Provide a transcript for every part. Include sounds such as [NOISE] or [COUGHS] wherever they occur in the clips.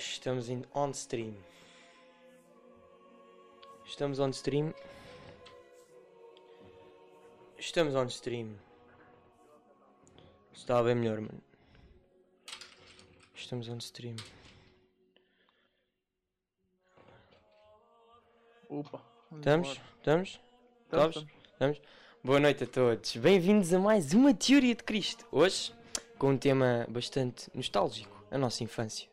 Estamos em on stream. Estamos on stream. Estamos on stream. Está bem melhor, mano. Estamos on stream. Opa. Estamos? Estamos, Estamos? Estamos? Boa noite a todos. Bem-vindos a mais uma Teoria de Cristo. Hoje, com um tema bastante nostálgico, a nossa infância.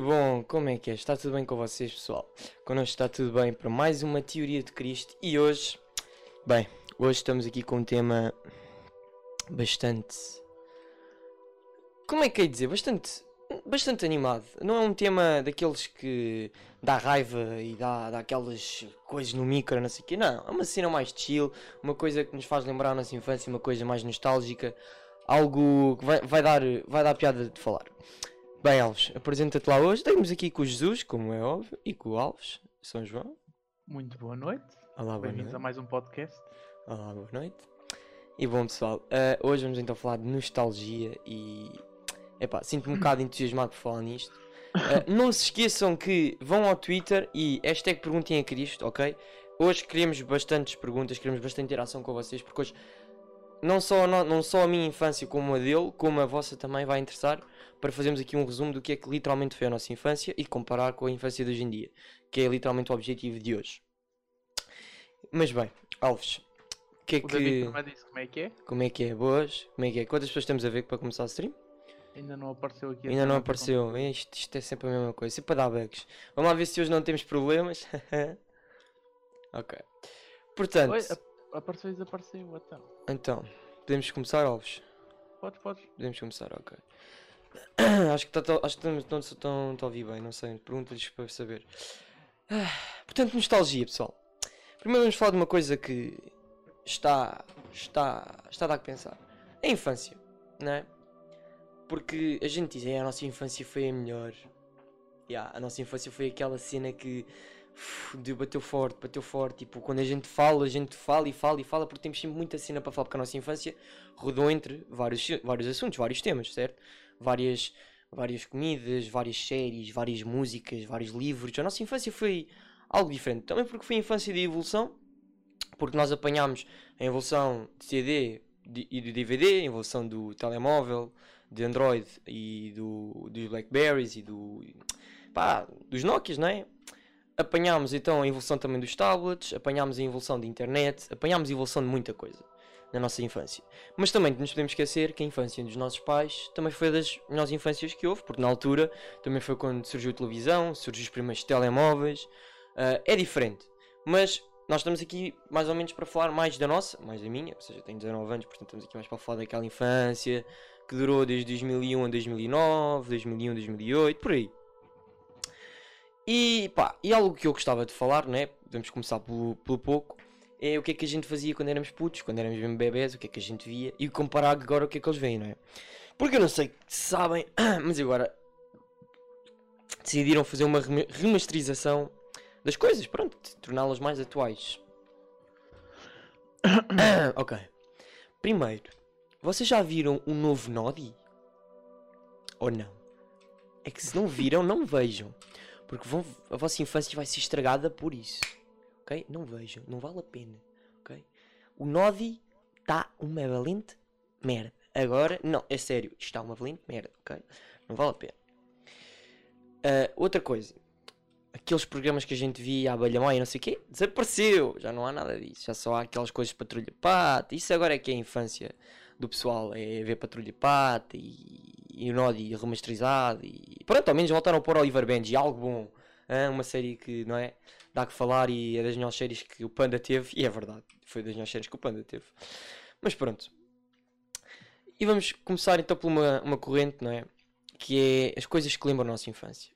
Bom, como é que é? Está tudo bem com vocês, pessoal? Connosco está tudo bem para mais uma Teoria de Cristo e hoje, bem, hoje estamos aqui com um tema bastante. Como é que é dizer? Bastante. Bastante animado. Não é um tema daqueles que dá raiva e dá, dá aquelas coisas no micro, não sei o quê. Não, é uma cena mais chill, uma coisa que nos faz lembrar a nossa infância, uma coisa mais nostálgica, algo que vai, vai, dar, vai dar piada de falar. Bem, Alves, apresenta-te lá hoje. Estamos aqui com o Jesus, como é óbvio, e com o Alves, São João. Muito boa noite. Olá, boa Bem-vindos a mais um podcast. Olá, boa noite. E bom, pessoal, eh, hoje vamos então falar de nostalgia e. Epá, sinto-me um [LAUGHS] bocado entusiasmado por falar nisto. Eh, não se esqueçam que vão ao Twitter e hashtag perguntem a Cristo, ok? Hoje queremos bastantes perguntas, queremos bastante interação com vocês, porque hoje não só, a no- não só a minha infância como a dele, como a vossa também vai interessar, para fazermos aqui um resumo do que é que literalmente foi a nossa infância e comparar com a infância de hoje em dia, que é literalmente o objetivo de hoje. Mas bem, Alves, o que é O que. disse como é que é. Como é que é? Boas? Como é que é? Quantas pessoas estamos a ver para começar a stream? Ainda não apareceu aqui. Ainda não apareceu. Isto, isto é sempre a mesma coisa. Sempre para dar bugs. Vamos lá ver se hoje não temos problemas. [LAUGHS] ok. Portanto, Oi, apareceu e desapareceu. Então. então, podemos começar, Alves? Podes, podes. Podemos começar, ok. [COUGHS] acho que tá- tá- acho que estão- estão estão- estão a ouvir bem, não sei. Pergunta-lhes para saber. Ah, portanto, nostalgia, pessoal. Primeiro vamos falar de uma coisa que está, está, está a dar que pensar. A infância, não é? Porque a gente diz, "É, a nossa infância foi a melhor. Yeah, a nossa infância foi aquela cena que bateu forte, bateu forte. Tipo, quando a gente fala, a gente fala e fala e fala, porque temos sempre muita cena para falar, porque a nossa infância rodou entre vários, vários assuntos, vários temas, certo? Várias, várias comidas, várias séries, várias músicas, vários livros. A nossa infância foi algo diferente. Também porque foi a infância de evolução, porque nós apanhámos a evolução de CD e do DVD, a evolução do telemóvel, de Android e do, dos Blackberries e do, pá, dos Nokias, não é? Apanhámos então a evolução também dos tablets, apanhámos a evolução da internet, apanhámos a evolução de muita coisa na nossa infância. Mas também nos podemos esquecer que a infância dos nossos pais também foi das melhores infâncias que houve, porque na altura também foi quando surgiu a televisão, surgiu os primeiros telemóveis. Ah, é diferente, mas nós estamos aqui mais ou menos para falar mais da nossa, mais da minha, ou seja, tenho 19 anos, portanto estamos aqui mais para falar daquela infância que durou desde 2001 a 2009, 2001 a 2008, por aí. E pá, e algo que eu gostava de falar, né? Podemos começar pelo, pelo pouco. É o que é que a gente fazia quando éramos putos, quando éramos mesmo bebés, o que é que a gente via e comparar agora o que é que eles veem, não é? Porque eu não sei se sabem, [CLEARS THROAT] mas agora decidiram fazer uma rema- remasterização das coisas, pronto, torná-las mais atuais. [CLEARS THROAT] ok. Primeiro, vocês já viram o novo Nodi? Ou não? É que se não viram, não vejam. Porque vão, a vossa infância vai ser estragada por isso. Ok? Não vejam, não vale a pena. Ok? O Nodi está uma valente merda. Agora, não, é sério, está uma valente merda, ok? Não vale a pena. Ah, outra coisa, aqueles programas que a gente via, a Abelha Mãe, não sei o quê, desapareceu. Já não há nada disso. Já só há aquelas coisas de patrulha pata. Isso agora é que é a infância do pessoal. É ver patrulha pata e, e o Nodi remasterizado. E pronto, ao menos voltaram a pôr Oliver Benji, algo bom. hã? uma série que não é? Dá que falar e é das melhores séries que o Panda teve. E é verdade, foi das melhores séries que o Panda teve. Mas pronto. E vamos começar então por uma, uma corrente, não é? Que é as coisas que lembram a nossa infância.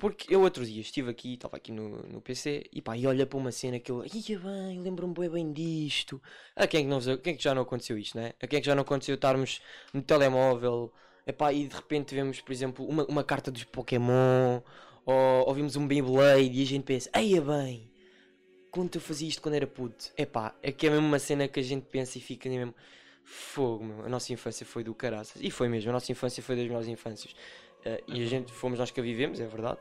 Porque eu outro dia estive aqui, estava aqui no, no PC e pá, e olha para uma cena que eu, ia bem, lembro-me bem, bem disto. A quem é, que não, quem é que já não aconteceu isto, né? A quem é que já não aconteceu estarmos no telemóvel Epá, e de repente vemos, por exemplo, uma, uma carta dos Pokémon, ou, ou vimos um Beyblade e a gente pensa, eia bem, quando eu fazia isto quando era puto? Epá, é que é mesmo uma cena que a gente pensa e fica mesmo fogo, meu. A nossa infância foi do caraças. E foi mesmo, a nossa infância foi das melhores infâncias. Eh, e a gente, fomos nós que a vivemos, é verdade.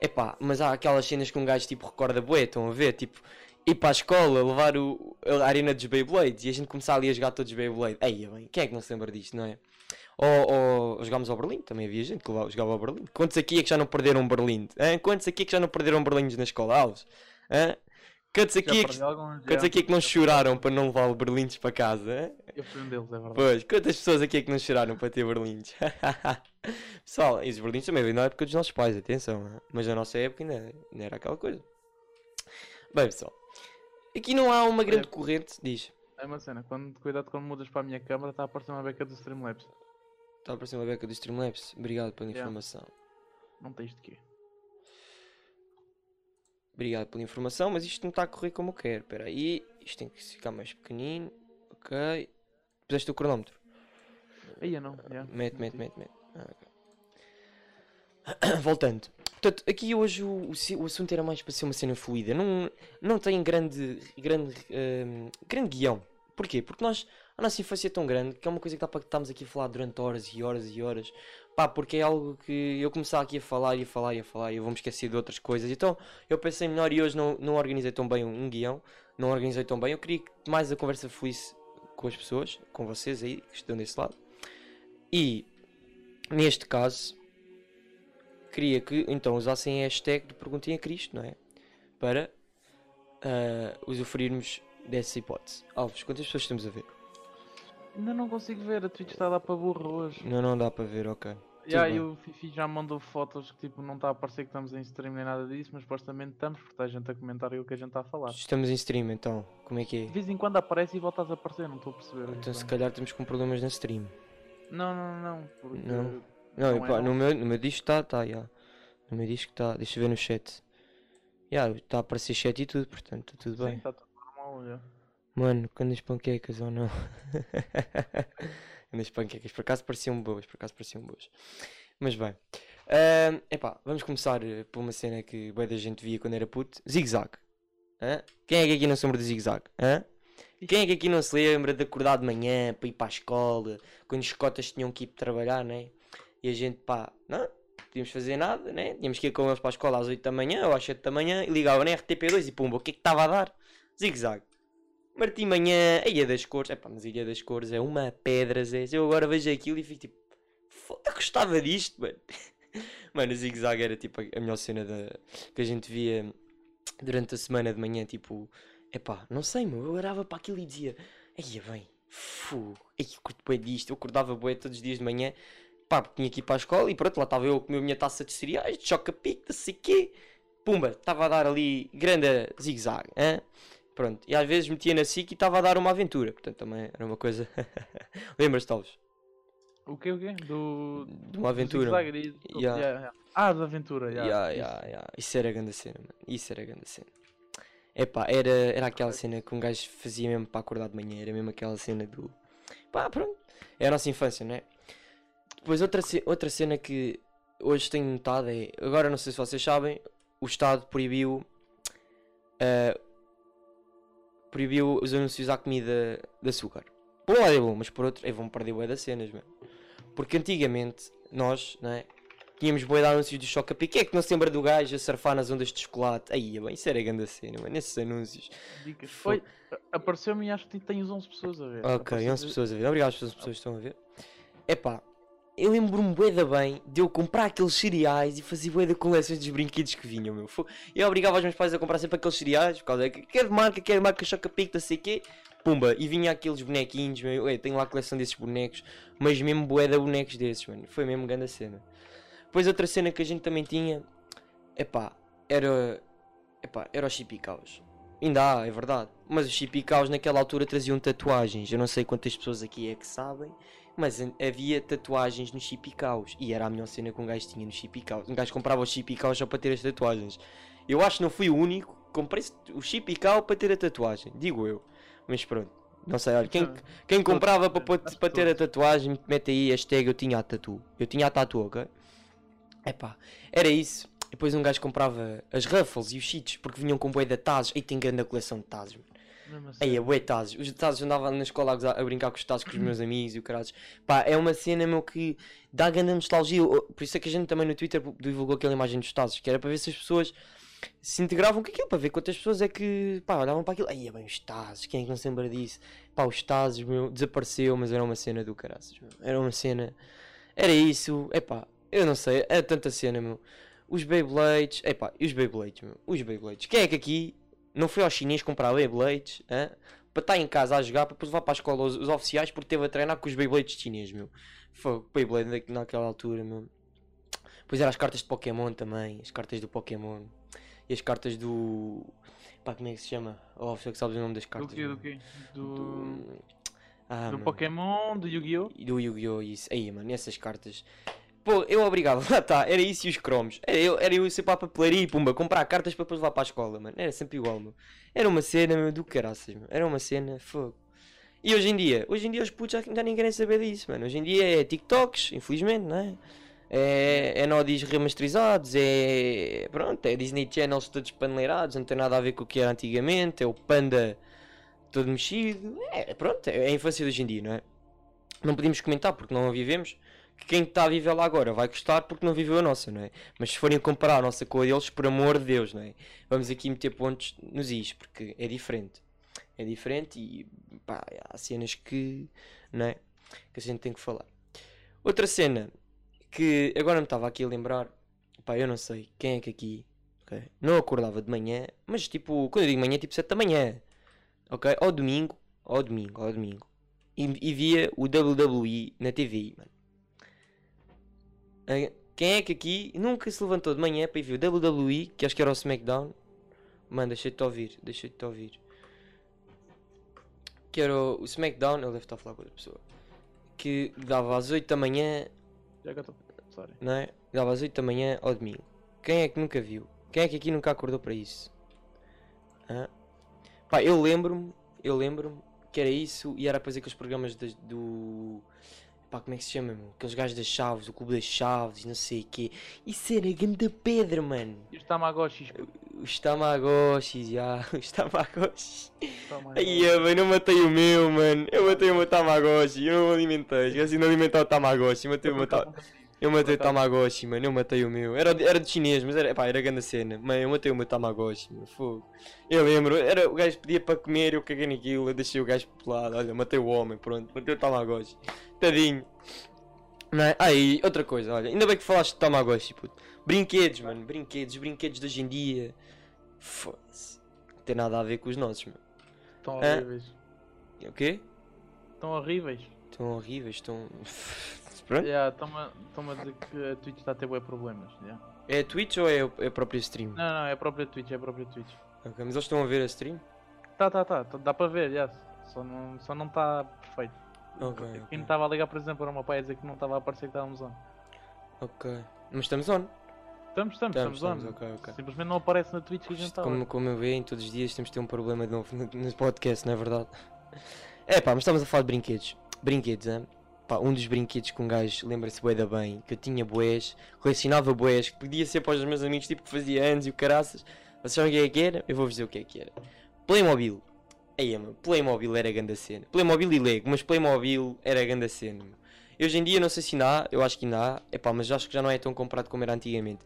Epá, mas há aquelas cenas que um gajo tipo recorda bué, estão a ver? Tipo, ir para a escola, levar o, a arena dos Beyblades e a gente começar ali a jogar todos Beyblade. Eia bem, quem é que não se lembra disto, não é? Ou, ou jogámos ao Berlim, também havia gente que jogava ao Berlim. Quantos aqui é que já não perderam Berlim? Hã? Quantos aqui é que já não perderam Berlindes na escola, Alves? Hã? Quantos aqui, é que, quantos aqui é que não choraram para não levar Berlindes para casa? Eu fui um deles, é verdade. Pois, quantas pessoas aqui é que não choraram para ter berlindes? [LAUGHS] Pessoal, e os berlindes também vêm na época dos nossos pais, atenção, mas na nossa época ainda, ainda era aquela coisa. Bem, pessoal, aqui não há uma grande Olha. corrente, diz. É uma cena, quando, cuidado quando mudas para a minha câmara, está a aparecer uma beca do Streamlabs. Está a aparecer uma beca do Streamlabs, obrigado pela informação. Não tens de quê? Obrigado pela informação, mas isto não está a correr como eu quero. Espera aí, isto tem que ficar mais pequenino. Ok. Puseste o cronómetro. Aí eu não, já. Mete, mete, mete, mete. Ah, ok. [COUGHS] Voltando. Portanto, aqui hoje o, o, assunto era mais para ser uma cena fluida. Não, não tem grande, grande, ehm, grande guião. Porquê? Porque nós, a nossa infância é tão grande que é uma coisa que dá para estarmos aqui a falar durante horas e horas e horas. Pá, porque é algo que eu começar aqui a falar e a falar e a falar e eu vou-me esquecer de outras coisas. Então eu pensei melhor e hoje não, não organizei tão bem um, guião. Não organizei tão bem. Eu queria que mais a conversa fluísse com as pessoas, com vocês aí que estão desse lado. E neste caso queria que então usassem a hashtag de Perguntem a Cristo, não é? Para ah, usufruirmos dessa hipótese. Alves, quantas pessoas estamos a ver? Ainda não consigo ver, a Twitch está a dar para burro hoje. Não, não dá para ver, ok. E o Fifi já mandou fotos que tipo não está a parecer que estamos em stream nem nada disso, mas supostamente estamos, porque está a gente a comentar o que a gente está a falar. Estamos em stream então, como é que De é? vez em quando aparece e voltas a aparecer, não estou a perceber. Então se bem. calhar estamos com problemas na stream. Não, não, não, porque Não. Não, Não é, no, meu, no meu disco está, tá, já. No meu disco está, deixa eu ver no chat. Já, está a aparecer chat e tudo, portanto, está tudo sim, bem. está tudo normal já. Mano, quando as panquecas ou não? [LAUGHS] quando as panquecas, por acaso pareciam boas, por acaso pareciam boas. Mas bem, Ahm, epá, vamos começar eh, por uma cena que bem da gente via quando era puto: Zig-Zag. Quem é que aqui não se lembra do Zig-Zag? Quem é que aqui não se lembra de acordar de manhã para ir para a escola, quando os cotas tinham que ir trabalhar, né? E a gente, pá, não podíamos fazer nada, né? Tínhamos que ir com eles para a escola às 8 da manhã ou às 7 da manhã e ligava na RTP2 e pumba, o que é que estava a dar? Zig-Zag. Martim Manhã, a Ilha das Cores, epá, mas a Ilha das Cores é uma pedra, Zé. Eu agora vejo aquilo e fico tipo, foda, gostava disto, mano. [LAUGHS] Mano, o Zig Zag era tipo a melhor cena da, que a gente via durante a semana de manhã. Tipo, epá, não sei, meu. Eu olhava para aquilo e dizia, aí bem, fu, eu curto bem disto. Eu acordava bué todos os dias de manhã, pá, tinha que ir para a escola e pronto, lá estava eu a comer a minha taça de cereais, de choca-pique, não sei quê. Pumba, estava a dar ali grande Zig Zag, hein? Pronto, e às vezes metia na SIC e estava a dar uma aventura, portanto também era uma coisa. [LAUGHS] Lembras-te, talvez? O que o quê? Do. De uma aventura. do Yeah. yeah, yeah. Ah, da aventura, yeah. Ya, isso. Isso era grande cena, mano. Isso era grande cena. Epá, era, era aquela cena que um gajo fazia mesmo para acordar de manhã. Era mesmo aquela cena do. Pá, pronto. É a nossa infância, não é? Depois outra, ce- outra cena que hoje tenho notado é. Agora não sei se vocês sabem, o Estado proibiu. ah, proibiu os anúncios à comida de açúcar. Por um lado é bom, mas por outro é vão perder bué das cenas, mano. Porque antigamente nós, não é? Tínhamos bué de anúncios do Choca Pique. Quem é que não se lembra do gajo a surfar nas ondas de chocolate? Aí, bem, isso era grande cena, mano. Esses anúncios. Dicas. Fo- Oi, a- apareceu-me e acho que tens 11 pessoas a ver. Ok, Apareceu- 11 pessoas a ver. Obrigado às 11 pessoas que estão a ver. Epá, eu lembro-me bué da bem de eu comprar aqueles cereais e fazer bué da coleções dos brinquedos que vinham, meu. Eu obrigava os meus pais a comprar sempre aqueles cereais, por causa que quer marca, quer marca Choca Pique, não sei o quê. Pumba, e vinha aqueles bonequinhos, meu. Eu tenho lá a coleção desses bonecos, mas mesmo de bonecos desses, mano. Foi mesmo grande a cena. Depois outra cena que a gente também tinha, epá, era, epá, era os chipicaus. Ainda há, é verdade. Mas os chipicaus naquela altura traziam tatuagens. Eu não sei quantas pessoas aqui é que sabem, mas havia tatuagens nos chipicaus. E era a melhor cena que um gajo tinha nos chipicaus. Um gajo comprava os chipicaus só para ter as tatuagens. Eu acho que não fui o único que comprei o chipicau para ter a tatuagem. Digo eu. Mas pronto. Não sei, olha, quem, quem comprava para, para ter a tatuagem, mete aí hashtag eu tinha a tatu. Eu tinha a tatu, ok? Epá, era isso. Depois um gajo comprava as Ruffles e os cheats porque vinham com bué de tazos. E tem grande coleção de assim. Aí, é bué tazos. Os tazos eu andava na escola a, a brincar com os tazos com os meus amigos e o caralho. Pá, é uma cena, meu, que dá grande nostalgia. Por isso é que a gente também no Twitter divulgou aquela imagem dos tazos, que era para ver se as pessoas se integravam com aquilo, para ver quantas pessoas é que, pá, olhavam para aquilo. Aí, é bem, os tazos, quem é que não se lembra disso? Pá, os tazos, meu, desapareceu, mas era uma cena do meu. Era uma cena. Era isso, epá, eu não sei, é tanta cena, meu. Os Beyblades, epá, e os Beyblades, meu, os Beyblades. Quem é que aqui não foi ao chinês comprar Beyblades, para estar em casa a jogar, para depois levar para a escola os, os oficiais porque teve a treinar com os Beyblades chineses, meu. Foi Beyblade na- naquela altura, meu. Depois eram as cartas de Pokémon também, as cartas do Pokémon. E as cartas do. Pá, como é que se chama? Oh, sei que sabes o nome das Do cartas. quê? Do quê? Do, Do. Ah, do. Pokémon, do Yu-Gi-Oh! Do Yu-Gi-Oh! isso. Aí, mano, essas cartas. Pô, eu obrigava, lá [LAUGHS] está, era isso e os cromos. Era eu, era eu ser para a papelaria e pumba, comprar cartas para depois levar para a escola, mano. Era sempre igual, meu. Era uma cena, meu, do caraças, meu. Era uma cena, fogo. E hoje em dia, hoje em dia os putos já, já nem querem saber disso, mano. Hoje em dia é TikToks, infelizmente, não é? É, é nodis remasterizados, é. Pronto, é Disney Channels todos paneleirados, não tem nada a ver com o que era antigamente, é o panda todo mexido. É, pronto, é a infância de hoje em dia, não é? Não podemos comentar porque não a vivemos. Que quem está a viver lá agora vai gostar porque não viveu a nossa, não é? Mas se forem comparar a nossa com a deles, por amor de Deus, não é? Vamos aqui meter pontos nos is, porque é diferente. É diferente e pá, há cenas que, não é? Que a gente tem que falar. Outra cena que agora me estava aqui a lembrar, pá, eu não sei quem é que aqui ok, não acordava de manhã, mas tipo, quando eu digo manhã, tipo 7 da manhã, ok? Ao domingo, ao domingo, ao domingo, e, e via o WWE na TV, mano. Quem é que aqui nunca se levantou de manhã para ir ver o WWE, que acho que era o SmackDown? Mano, deixei-te ouvir, deixei-te ouvir. Que era o, SmackDown, ele deve estar a falar com outra pessoa. Que dava às 8 da manhã Já que eu estou. Sorry. não é? Dava às 8 da manhã ao domingo. Quem é que nunca viu? Quem é que aqui nunca acordou para isso? Hã? Pá, eu lembro-me, eu lembro-me que era isso e era depois aqueles programas das- do. Pá, como é que se chama, meu? Aqueles gajos das chaves, o clube das chaves, não sei o quê. Isso era grande pedra, mano. E os Tamagotchis. Os Tamagotchis, já. [LAUGHS] Os Tamagotchis. Ai, eu não matei o meu, mano. Eu matei o meu Tamagotchi. Eu não alimentei. Esqueci de não alimentar o Tamagotchi. Matei o meu Tamagotchi. Eu matei o. Tamagotchi, mano. Eu matei o meu. Era, era de chinês, mas era, pá, era grande cena. Mano, eu matei o meu Tamagotchi, meu fogo. Eu lembro, era, o gajo pedia para comer, eu caguei naquilo, eu deixei o gajo pelado. Olha, matei o homem, pronto. Matei o Tamagotchi. Tadinho. Não é? Ah, e outra coisa, olha. Ainda bem que falaste de Tamagotchi, puto. Brinquedos, mano. Brinquedos. Brinquedos de hoje em dia. Foda-se. Não tem nada a ver com os nossos, meu. Estão horríveis. O quê? Estão horríveis. Estão horríveis, estão. [LAUGHS] Pronto. Estão-me a a dizer que a Twitch está a ter bué problemas. yeah. É a Twitch ou é o- é a própria stream? Não, não, é a própria Twitch, é a própria Twitch. Ok, mas eles estão a ver a stream? Tá, tá, tá, tá, dá para ver, yes. Só não só não está perfeito. Ok, Quem ok. me estava a ligar, por exemplo, era o meu pai a dizer que não estava a aparecer que estávamos on. Ok. Mas estamos on. Estamos, estamos, Estamos, estamos, on. estamos, ok, ok. Simplesmente não aparece na Twitch que a gente estava. como, como eu vejo, todos os dias temos de ter um problema de novo no, [LAUGHS] no podcast, não é verdade? [LAUGHS] É pá, mas estamos a falar de brinquedos. Brinquedos, hein? Pá, um dos brinquedos que um gajo lembra-se bué da bem, que eu tinha boés, colecionava boés, que podia ser para os meus amigos, tipo que fazia anos e o caraças. Vocês sabem o que é que era? Eu vou-vos dizer o que é que era. Playmobil. Aí, mano, Playmobil era grande cena. Playmobil e Lego, mas Playmobil era grande cena. meu. Hoje em dia não sei se ainda há, eu acho que ainda há, epá, mas acho que já não é tão comprado como era antigamente.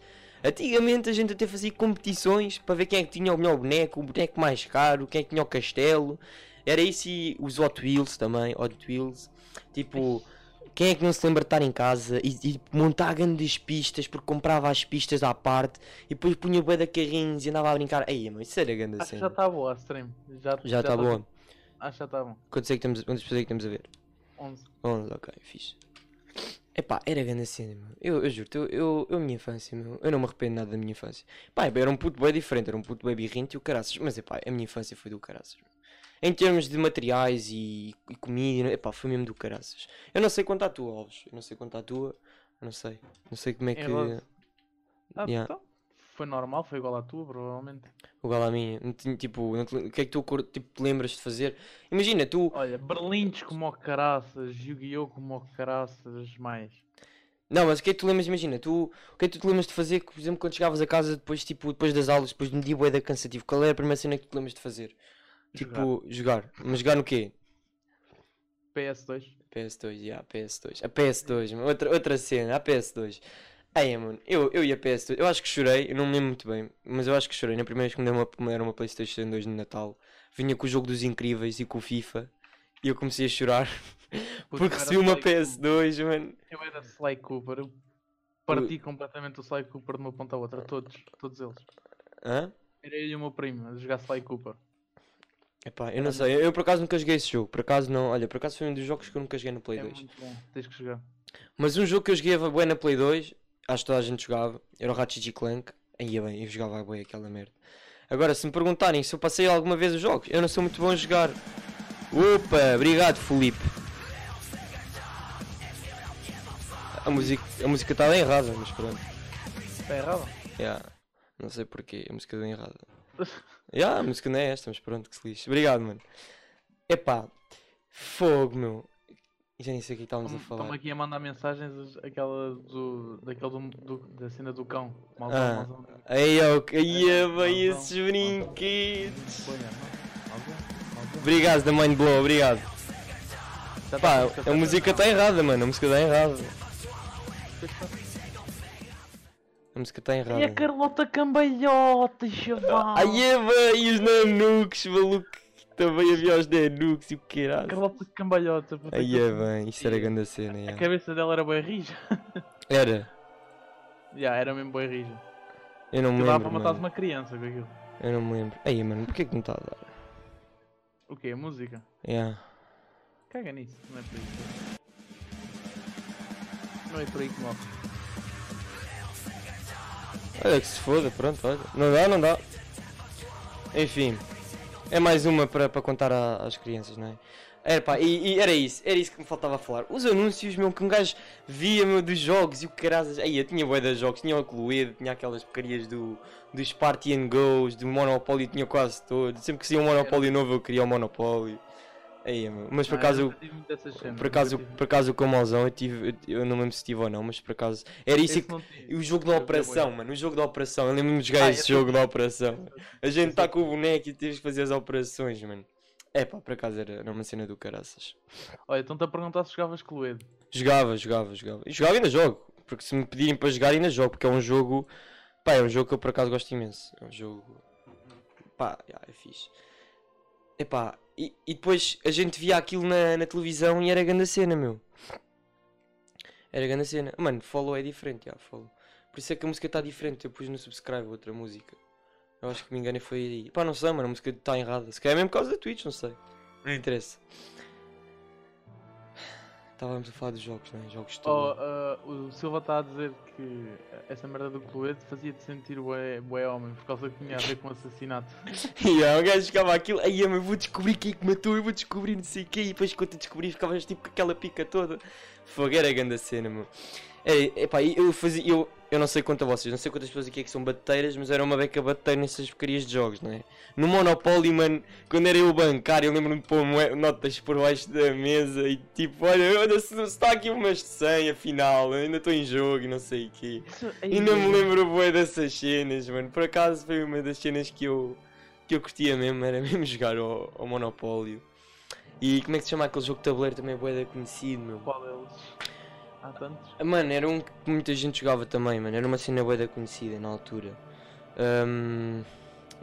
Antigamente a gente até fazia competições para ver quem é que tinha o melhor boneco, o boneco mais caro, quem é que tinha o castelo. Era isso e os Hot Wheels também, Hot Wheels. Tipo, quem é que não se lembra de estar em casa e, e montar grandes pistas porque comprava as pistas à parte e depois punha bué de carrinhos e andava a brincar. Aí, mano, isso era grande Acho já está boa a stream. Já Já está tá- bom. Acho que já está bom. Quantas, é que pessoas é que temos a ver? 11. 11, ok, fixe. Epá, era grande cena, meu. Eu, eu juro, eu, eu, eu, minha infância, meu, eu não me arrependo nada da minha infância. Pá, era um puto bem diferente, era um puto bem birrente e o caraças. Mas, epá, a minha infância foi do caraças. meu. Em termos de materiais e, e comida, epá, foi mesmo do caraças. Eu não sei quanto à tua, Alves. Eu não sei quanto à tua. Não sei. Não sei como é que. Ah, Yeah. então, Foi normal, foi igual à tua, provavelmente. Igual à minha. Tipo, o que é que tu tipo, te lembras de fazer? Imagina, tu. Olha, Berlindes como o caraças, Yu-Gi-Oh! como o caraças, mais. Não, mas o que é que tu lembras? Imagina, tu. O que é que tu te lembras de fazer, por exemplo, quando chegavas a casa depois, tipo, depois das aulas, depois de um dia bué da cansativo? Qual era a primeira cena que tu te lembras de fazer? Tipo, jogar. Mas jogar no quê? PS2. PS2, yeah, PS2. A PS2, mano, outra, outra cena, a PS2. Aí, mano, eu, eu e a PS2, eu acho que chorei, eu não me lembro muito bem, mas eu acho que chorei na primeira vez que me deram uma, deram uma PlayStation 2 no Natal. Vinha com o jogo dos Incríveis e com o FIFA. E eu comecei a chorar [LAUGHS] Puto, porque eu era recebi uma Sly Cooper. PS2, mano. Eu era Sly Cooper. Eu parti completamente o Sly Cooper de uma ponta à outra. Todos, todos eles. Hã? Era eu e o meu primo a jogar Sly Cooper. Epá, eu não sei, eu, eu por acaso nunca joguei esse jogo, por acaso não, olha, por acaso foi um dos jogos que eu nunca joguei no Play É 2. muito bom, tens que jogar. Mas um jogo que eu joguei bem na Play 2, acho que toda a gente jogava, era o Ratchet Clank. Aí ia bem, eu jogava bem aquela merda. Agora, se me perguntarem se eu passei alguma vez os jogos, eu não sou muito bom a jogar. Opa, obrigado Felipe. A música a música está bem errada, mas pronto. Está errado? Yeah. Não sei porquê, a música está bem errada. Yeah, a música não é esta, mas pronto, que se lixe. Obrigado, mano. Epá, fogo, meu. Já nem sei o que estávamos a falar. aqui a mandar mensagens aquela do, daquele do, do- da cena do cão. Malzão, Ah. malzão. Aí, ó, é bem Malzão, esses brinquedos. Obrigado da Mind Blow, obrigado. Já Pá, tá a música está errada, mano. A música está errada. A música está E a errada. Carlota Cambalhota, chaval! Aí é bem, e os nanuques, maluco. Também havia os nanuques e o que era. Carlota Cambalhota. Aí é bem, isto era grande cena. A yeah. cabeça dela era bem rija. Era, Já, era mesmo bem rija. eu não me Aquilo dava lembro. para matar uma criança com aquilo. Eu não me lembro. Aí, mano, porquê que não está a dar? O quê? A música? Yeah. Caga nisso, não é por aí. Não é por aí que morre. Olha que se foda, pronto, olha. Não dá, não dá. Enfim, é mais uma para contar a- às crianças, não é? Era pá, e, e era isso, era isso que me faltava falar. Os anúncios, meu, que um gajo via, meu, dos jogos e o caras. Aí eu tinha bué de jogos, tinha o Cluedo, tinha aquelas porcarias do, dos Party and Goes, do Monopoly, tinha quase todos. Sempre que saía um Monopoly novo eu queria o Monopoly. Aí. Mas por Ah, acaso, por acaso, por acaso o Camãozão eu tive, eu, não lembro se tive ou não, mas por acaso. Era isso que. o jogo da operação, mano, o jogo da operação, eu lembro-me de jogar Ah, esse jogo da operação. A gente está eu com o boneco e temos que fazer as operações, mano. É pá, por acaso era, era uma cena do caraças. Olha, estão-te a perguntar se jogavas Cluedo. Jogava, jogava, jogava. E jogava ainda jogo, porque se me pedirem para jogar ainda jogo, porque é um jogo, pá, é um jogo que eu por acaso gosto imenso. É um jogo, pá, já, é fixe. Epá, e, depois a gente via aquilo na, na televisão e era grande cena, meu. Era grande cena. Mano, follow é diferente, já, follow. Por isso é que a música está diferente. Eu pus no subscribe outra música. Eu acho que me enganei foi aí. Pá, não sei, mano, a música está errada. Se calhar é mesmo por causa da Twitch, não sei. Não interessa. Estávamos a falar dos jogos, não é? Jogos de Oh, ah, o Silva está a dizer que essa merda do Cluedo fazia-te sentir bué, bué homem por causa que tinha a ver com assassinato. E aí, o gajo ficava aquilo, aí eu vou descobrir quem é que matou, eu vou descobrir não sei o quê, e depois quando tu descobri ficavas tipo com aquela pica toda. Fogueira grande a cena, meu. É, epá, eu fazia, eu, eu não sei quanto a vocês, não sei quantas pessoas aqui é que são bateiras, mas era uma beca bateira nessas porcarias de jogos, não é? No Monopoly, mano, quando era eu bancário, eu lembro-me de pôr notas por baixo da mesa e tipo, olha, olha se está aqui umas 100 afinal, ainda estou em jogo e não sei o quê. Isso- Ainda me lembro bué dessas cenas, mano. Por acaso foi uma das cenas que eu, que eu curtia mesmo, era mesmo [LAUGHS] jogar ao, ao Monopólio. E como é que se chama aquele jogo de tabuleiro também bué da conhecido, meu? Qual deles? Há tantos? Mano, era um que muita gente jogava também, mano. Era uma cena bué da conhecida na altura. Um,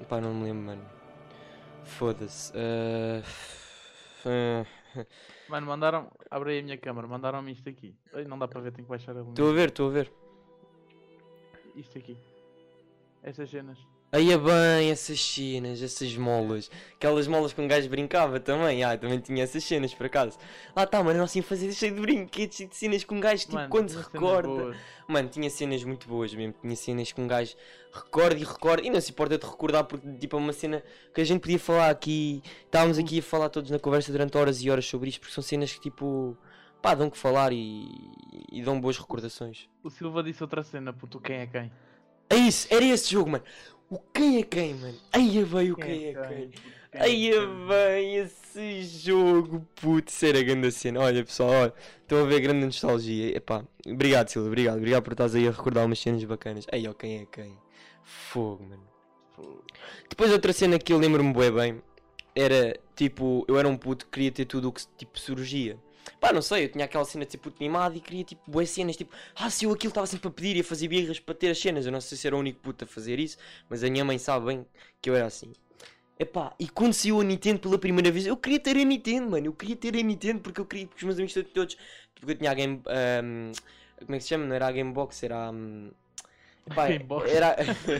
pá, não me lembro, mano. Foda-se. Ah, ah, [LAUGHS] Mano, mandaram. Abre aí a minha câmera, mandaram-me isto aqui. Ei, não dá para ver, tenho que baixar a luz. Estou a ver, estou a ver. Isto aqui. Estas cenas. Aí é bem essas cenas, essas molas. Aquelas molas que um gajo brincava também. Ah, também tinha essas cenas por acaso. Lá está, mano, assim fazer cheio de brinquedos e de cenas que um gajo tipo Mano, quando se recorda. Mano, tinha cenas muito boas mesmo. Tinha cenas que um gajo recorda e recorda. E não se importa de recordar porque tipo é uma cena que a gente podia falar aqui. Estávamos aqui a falar todos na conversa durante horas e horas sobre isto porque são cenas que tipo. Pá, dão que falar e, e dão boas recordações. O Silva disse outra cena, puto, quem é quem? É isso, era esse jogo, mano. O quem é quem, mano? Aí é bem o quem é quem. Aí é bem esse jogo, putz, era grande cena. Olha pessoal, olha, estão a ver grande nostalgia. Epá, obrigado Silvio, obrigado, obrigado por estás aí a recordar umas cenas bacanas. Aí ó, quem é quem? Fogo, mano. Depois outra cena que eu lembro-me bem bem era tipo, eu era um puto que queria ter tudo o que tipo surgia. Pá, não sei, eu tinha aquela cena puto mimado e queria tipo boas cenas, tipo, ah, se eu aquilo estava sempre a pedir e a fazer birras para ter as cenas. Eu não sei se era o único puto a fazer isso, mas a minha mãe sabe bem que eu era assim. Epá, e quando saiu a Nintendo pela primeira vez, eu queria ter a Nintendo, mano. Eu queria ter a Nintendo porque eu queria que os meus amigos todos. Porque eu tinha a Game. Um, como é que se chama? Não era a Game Box, era a. Um, epá, Game Box. Era,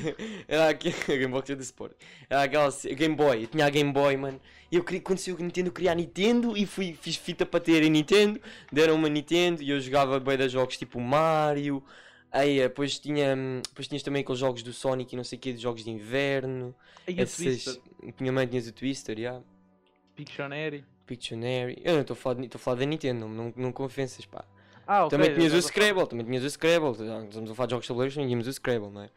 [LAUGHS] era aqui, a [LAUGHS] Game Box é do Sport. Era aquela. Game Boy, eu tinha a Game Boy, mano. E eu queria, quando saiu Nintendo, eu queria a Nintendo e fui, fiz fita para ter a Nintendo. Deram uma Nintendo e eu jogava bem de jogos tipo Mario. Aí depois, tinha, depois tinhas também aqueles jogos do Sonic e não sei o que, de jogos de inverno. Esses, Twister, tinha mãe tinhas o Twister, yeah. Pictionary. Pictionary. Eu não estou a falar de- da Nintendo, não, não, não convenças, pá. Ah, ok. também tinhas o Scrabble, também tinhas o Scrabble. já Estamos a falar de jogos de tabuleiros, também tínhamos o Scrabble, não é?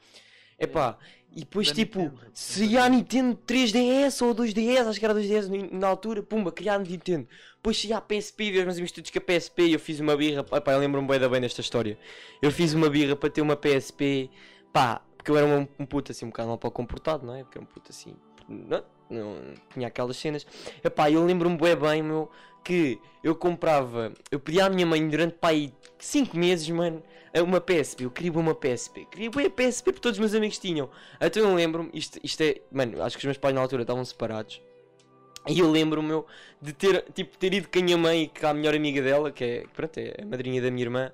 Epá, e depois Da tipo, Nintendo. se ia a Nintendo 3DS ou 2DS, acho que era 2DS no- na altura, pumba, criar Nintendo. Depois se ia a PSP ver os meus amigos todos com a PSP e eu fiz uma birra, epá, eu lembro-me bem da bem desta história. Eu fiz uma birra para ter uma PSP, pá, porque eu era um, um puto assim um bocado mal para o comportado, não é? Porque era um puto assim, não, não tinha aquelas cenas. Epá, eu lembro-me bem bem, meu, que eu comprava, eu pedia à minha mãe durante pá aí 5 meses, mano, uma PSP, eu queria uma PSP, queria bem a PSP porque todos os meus amigos tinham. Então eu lembro-me, isto, isto é, mano, acho que os meus pais na altura estavam separados. E eu lembro-me meu, de ter, tipo, ter ido com a minha mãe e com a melhor amiga dela, que é, pronto, é a madrinha da minha irmã,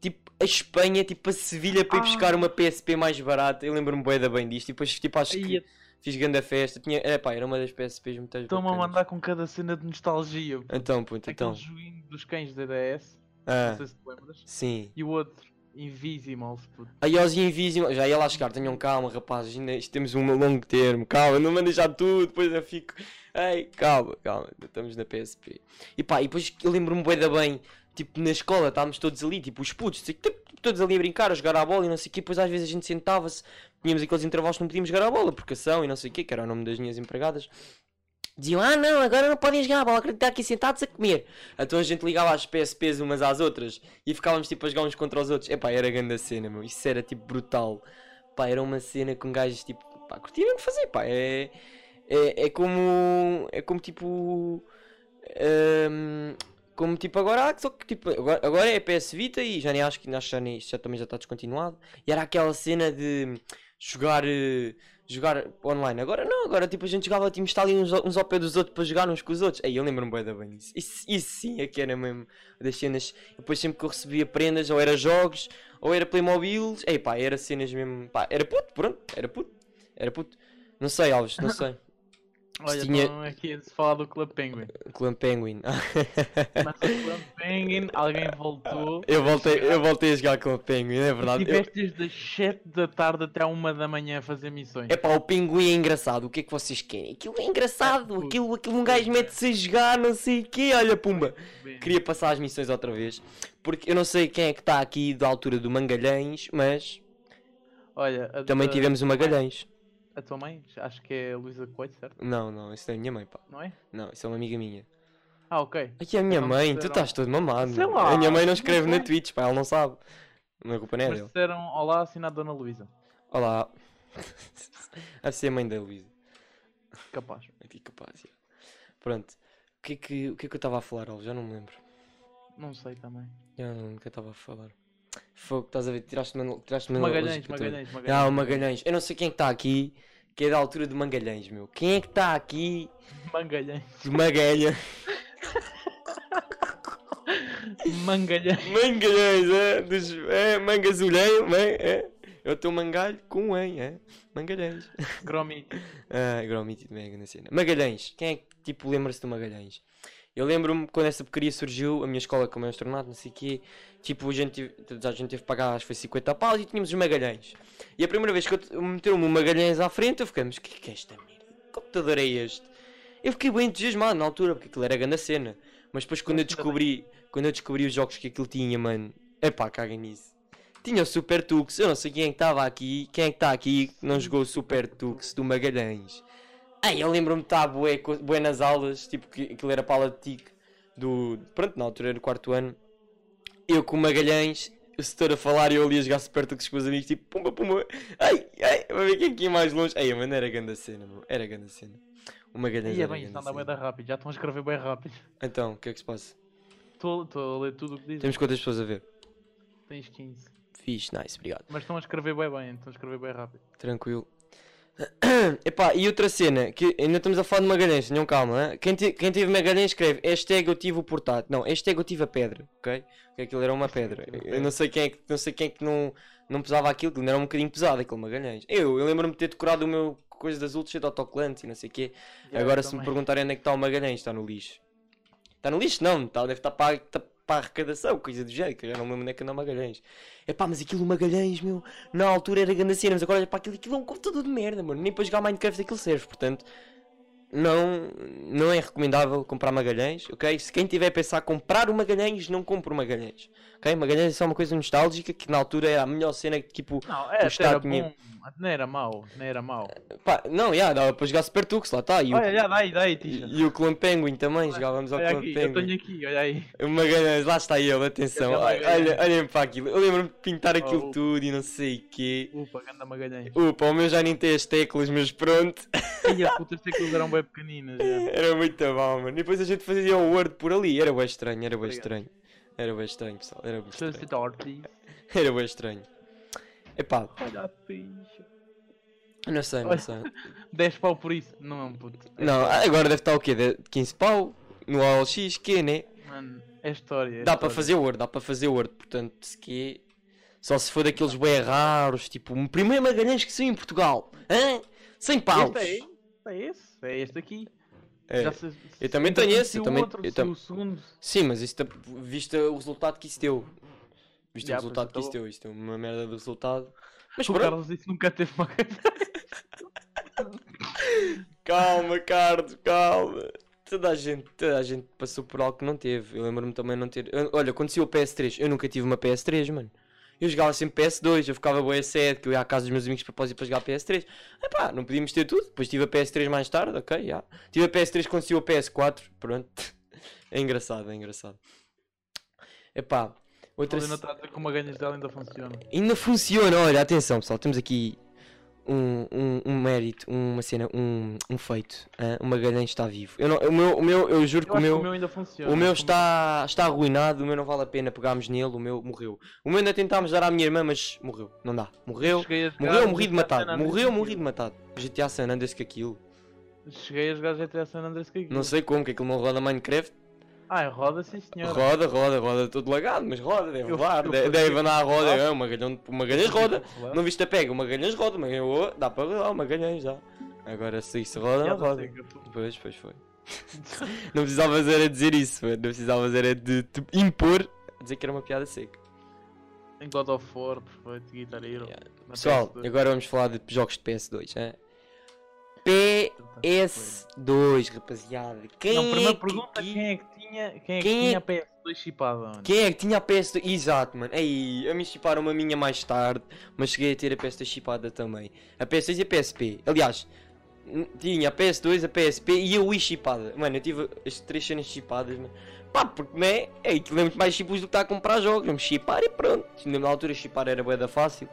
tipo, a Espanha, tipo, a Sevilha para ir Ah. buscar uma PSP mais barata. Eu lembro-me bem da bem disto. E depois, tipo, acho que fiz grande festa. Tinha, é pá, era uma das PSPs muito Estão-me a mandar com cada cena de nostalgia. Então, puto, Aquele então. joguinho dos cães da DS. Ah, Não sei se te lembras. sim. E o outro, Invisimals. puto. Aí aos Invisible, já ia lá chegar, tenham calma, rapazes, ainda isto temos um longo termo, calma, não mandem já tudo, depois eu fico. Ei, calma, calma, estamos na PSP. E pá, e depois eu lembro-me bem da bem, tipo, na escola estávamos todos ali, tipo, os putos, tipo, todos ali a brincar, a jogar à bola e não sei o quê, depois às vezes a gente sentava-se, tínhamos aqueles intervalos que não podíamos jogar à bola, porque ação e não sei o quê, que era o nome das minhas empregadas. Diziam, ah não, agora não podem jogar a bola, acreditar aqui sentados a comer. Então a gente ligava as PSPs umas às outras e ficávamos tipo a jogar uns contra os outros. Epá, era grande a cena, meu. Isso era tipo brutal. Pá, era uma cena com gajos tipo, pá, curtiram de fazer, pá. É, é, é como, é como tipo, hum, como tipo agora, só que tipo, agora, agora é PS Vita e já nem acho que, acho já, nem, já também já está descontinuado. E era aquela cena de jogar, eh, jogar online. Agora não, agora tipo a gente jogava, tipo, está ali uns, uns ao pé dos outros para jogar uns com os outros. Aí eu lembro-me bem da bem disso. Isso, isso sim é que era mesmo das cenas. Depois sempre que eu recebia prendas, ou era jogos, ou era Playmobil, ei pá, era cenas mesmo, pá, era puto, pronto, era puto, era puto. Não sei, Alves, não sei. Olha, tinha- então aqui a se falar do Club Penguin. Clã Penguin. Mas o Club Penguin, alguém voltou. [LAUGHS] eu, voltei, eu voltei a jogar Clã Penguin, é verdade. Eu- Tiveste desde as 7 da tarde até à 1 da manhã a fazer missões. É pá, o pinguim é engraçado, o que é que vocês querem? Aquilo é engraçado, Puto, aquilo, aquilo um gajo é. mete-se a jogar, não sei o quê, olha pumba. Bem, Queria passar as missões outra vez, porque eu não sei quem é que está aqui da altura do Mangalhães, mas Olha, a, também tivemos o Magalhães. A tua mãe, acho que é a Luísa Coelho, certo? Não, não, isso é a minha mãe, pá. Não é? Não, isso é uma amiga minha. Ah, ok. Aqui é a minha Então mãe, tu estás todo mamado. Sei lá, a minha mãe não não escreve na. Twitch, pá, ela não sabe. Não é culpa não é dele. disseram olá assinado Dona Luísa. Olá. [LAUGHS] Deve ser a mãe da Luísa. Capaz. Aqui capaz, já. Pronto. O que é que, o que, é que eu estava a falar, Alves? Já não me lembro. Não sei também. Já não lembro o que eu estava a falar. Fogo, estás a ver? Tiraste-me tiraste Magalhães, Magalhães, Magalhães. Ah, o Magalhães. Eu não sei quem é que está aqui, que é da altura de Mangalhães, meu. Quem é que está aqui Mangalhães. Magalha? Mangalhães. Mangalhães, é? Dos, é, é? é? É o teu mangalho com um em, é? Mangalhães. Gromito. [LAUGHS] Ah, Gromiti de Mega na cena. Magalhães. Quem é que, tipo, lembra-se do Magalhães? Eu lembro-me quando essa porcaria surgiu, a minha escola como é um estornado, não sei o quê, tipo, a gente, a gente teve que pagar, acho que foi 50 paus e tínhamos os Magalhães. E a primeira vez que eu te- meteram-me um Magalhães à frente, eu fiquei, mas o que é que é esta merda? Que computador é este? Eu fiquei bem entusiasmado na altura, porque aquilo era grande a cena. Mas depois quando eu descobri, quando eu descobri os jogos que aquilo tinha, mano, epá, caguem nisso. tinha o Super Tux. Eu não sei quem é que estava aqui. Quem é que está aqui que não jogou o Super Tux do Magalhães? Ai, eu lembro-me de estar bué, bué nas aulas, tipo que aquilo era para a aula de TIC do. Pronto, na altura era do quarto ano. Eu com o Magalhães, o setor a falar e eu ali a jogar Super Tux com os amigos, tipo pumba pumba. Ai, ai, vai ver quem é que ia mais longe. Ai, mano, era grande a cena. Era grande a cena. O Magalhães E é bem, isto anda bem rápido, já estão a escrever bem rápido. Então, o que é que se passa? Estou a ler tudo o que dizem. Temos quantas pessoas a ver? Tens 15. Fixe, nice, obrigado. Mas estão a escrever bem bem, estão a escrever bem rápido. Tranquilo. [COUGHS] Epá, e outra cena, que ainda estamos a falar de Magalhães, tenham calma. hein? Quem, ti- quem teve Magalhães escreve hashtag eu tive o portátil. Não, hashtag eu tive a pedra, ok? Porque aquilo era uma pedra. Eu não sei quem é que, não, sei quem é que não, não pesava aquilo, aquilo era um bocadinho pesado, aquele Magalhães. Eu, eu lembro-me de ter decorado o meu coisa de azul cheio de autocolantes e não sei o quê. Já, Agora, eu se me perguntarem onde é que está o Magalhães, está no lixo. Está no lixo? Não, tá, deve estar para, tá para a arrecadação, coisa do jeito, que eu já não me lembro onde é que anda o Magalhães. Epá, mas aquilo, Magalhães, meu, na altura era grande cena, mas agora olha para aquilo, aquilo é um computador de merda, mano. Nem para jogar Minecraft aquilo serve, portanto, não, não é recomendável comprar Magalhães, ok? Se quem tiver a pensar comprar o Magalhães, não compre o Magalhães, ok? Magalhães é só uma coisa nostálgica que na altura era a melhor cena que tipo. Não, Estado era tinha- bom. Não era mau, não era mau. Pá, não, já, dava para jogar Super Tux, lá está. E, o- Olha, já, dá aí, dá aí, e, o Clone Penguin também, jogávamos ao Olha Clone aqui, eu Penguin. tenho aqui, olha aí. O Magalhães, lá está ele, atenção. Olha, olha- olhem para aquilo. Eu lembro-me de pintar aquilo Oh. tudo e não sei o quê. Upa, ganda Magalhães. Opa, o meu já nem tem as teclas, mas pronto. E as putas teclas eram bem pequeninas. já. Era muito bom, mano. E depois a gente fazia o Word por ali. Era bem estranho, era bem Obrigado. estranho. Era bem estranho, pessoal. Era bem estranho. [LAUGHS] Era bem estranho. Epá, Olha a ficha. não sei, não sei. 10 [LAUGHS] pau por isso. Não é um puto. É Não, agora deve estar o quê? De 15 pau? No OLX, que né? Mano, é história. é Dá para fazer Word, dá para fazer Word. Portanto, se que Só se for daqueles bem raros, tipo, o primeiro Magalhães que saiu em Portugal. Hã? 100 paus. Este é, é esse, é este aqui. É. Se- se- Eu também tenho esse, se eu também- outro, eu tam- o segundo. Sim, mas isso, tá- viste o resultado que isso deu. Viste Já, o resultado que isso então- deu. Isto é uma merda de resultado. Mas O pronto. Carlos que nunca teve uma [LAUGHS] [LAUGHS] Calma, Carlos, calma. Toda a, gente, toda a gente passou por algo que não teve. Eu lembro-me também não ter. olha, saiu o PS3, eu nunca tive uma PS3, mano. Eu jogava sempre PS2, eu ficava boa sede, que eu ia à casa dos meus amigos propósito para jogar PS3. Epá, não podíamos ter tudo. Depois tive a PS3 mais tarde, ok, já. Tive a PS3 quando saiu a PS4, pronto. [LAUGHS] É engraçado, é engraçado. Epá, outra. Não está a dizer que uma ganhas dela ainda funciona. Ainda funciona, olha, atenção pessoal, temos aqui um, um, um mérito, uma cena, um, um feito. hã? O Magalhães está vivo. Eu, não, o, meu, o meu, eu juro Eu que o acho que meu, o meu ainda funciona. o meu que está, está arruinado, o meu não vale a pena pegarmos nele, o meu morreu. O meu ainda tentámos dar à minha irmã, mas morreu, não dá. Morreu, morreu, morri de matado. Morreu, morri de matado. GTA San Andreas que aquilo. Cheguei a jogar GTA San Andreas com aquilo. Não sei como, que aquilo não roda Minecraft. Ah, roda sim senhora. Roda, roda, roda todo lagado, mas roda, deve Eu- rodar, eu deve, fazia- deve andar a roda. É, o Magalhães, o Magalhães roda. Não viste a pega, o Magalhães roda, mas eu, dá para rodar, o Magalhães já. Agora se isso roda, não roda. Pois, pois foi. [LAUGHS] Não precisavas era dizer isso, mano. não precisavas era de te impor a dizer que era uma piada seca. Em God of War, perfeito, Guitar Hero. Yeah. Pessoal, PS2. agora vamos falar de jogos de PS2. hein? PS2, rapaziada. Quem Não, primeira é que pergunta, quem é que tinha, quem é que Quem é- tinha a PS2 chipada, mano? Quem é que tinha a PS2? Exato, mano. Ei, a mim chiparam a minha mais tarde, mas cheguei a ter a PS2 chipada também. A PS2 e a PSP. Aliás, tinha a PS2, a PSP e a Wii chipada. Mano, eu tive as três cenas chipadas, mano. Pá, porque não é? É é muito mais simples do que estar a comprar jogos. Vamos chipar e pronto. Na altura chipar era bué da fácil.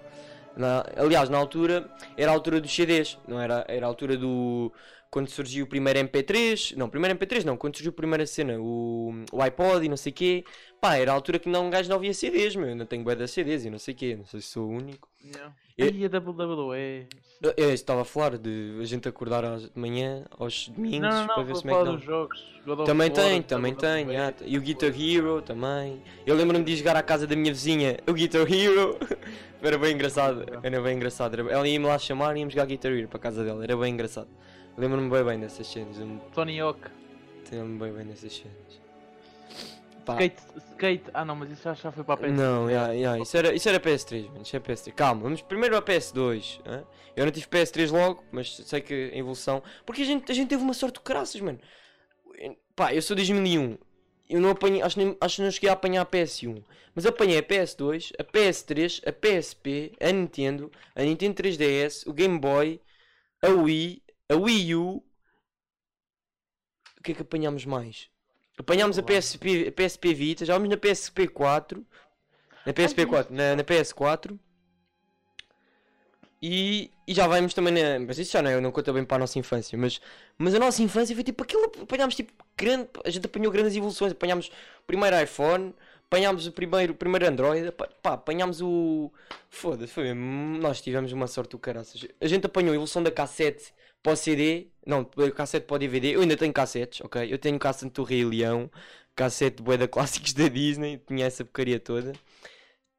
Na- aliás, na altura era a altura dos CDs, não era? Era a altura do. Quando surgiu o primeiro MP3, não, primeiro MP3 não, quando surgiu a primeira cena, o, o iPod e não sei o quê, pá, era a altura que não, um gajo não havia CDs, meu, eu não tenho bué de CDs e não sei o quê, não sei se sou o único. Yeah. Eu- E a WWE? Eu, eu estava a falar de a gente acordar às- de manhã, aos domingos, Não, não, para não, ver se é que não. dos jogos. Também War, tem, também tem, WWE. já. e o Guitar Hero também. Eu lembro-me de ir jogar à casa da minha vizinha, o Guitar Hero, [LAUGHS] era bem engraçado, era bem engraçado. Era... Ela ia-me lá chamar e íamos jogar Guitar Hero para a casa dela, era bem engraçado. Lembro-me bem bem dessas cenas, Tony Hawk. lembro-me bem bem dessas cenas. Pá, Skate, skate. Ah não, mas isso já, já foi para a PS2. Não, já, já, isso, era, isso era PS3, mano, isso é PS3. Calma, vamos primeiro a PS2. hã? Eu não tive PS3 logo, mas sei que a evolução. Porque a gente, a gente teve uma sorte de caraças, mano. Pá, eu sou de 2001 eu não apanhei, acho, nem, acho que não cheguei a apanhar a PS1, mas apanhei a PS2, a PS3, a PSP, a Nintendo, a Nintendo 3DS, o Game Boy, a Wii, a Wii U. O que é que apanhámos mais? Apanhámos a. PSP, a PSP Vita, já vamos na PSP 4, na PSP 4, na, na PS4. E, e já vamos também na. Mas isso já não, é, não conta bem para a nossa infância. Mas, mas a nossa infância foi tipo aquilo. Apanhámos tipo grande. A gente apanhou grandes evoluções. Apanhámos o primeiro iPhone. Apanhámos o primeiro, o primeiro Android. Pá, apanhámos o. Foda-se, foi mesmo. Nós tivemos uma sorte do caraças. A gente apanhou a evolução da cassete para o CD. Não, cassete para o DVD. Eu ainda tenho cassetes, ok? Eu tenho cassete do Rei Leão. Cassete de boeda [LAUGHS] clássicos da Disney. Tinha essa porcaria toda.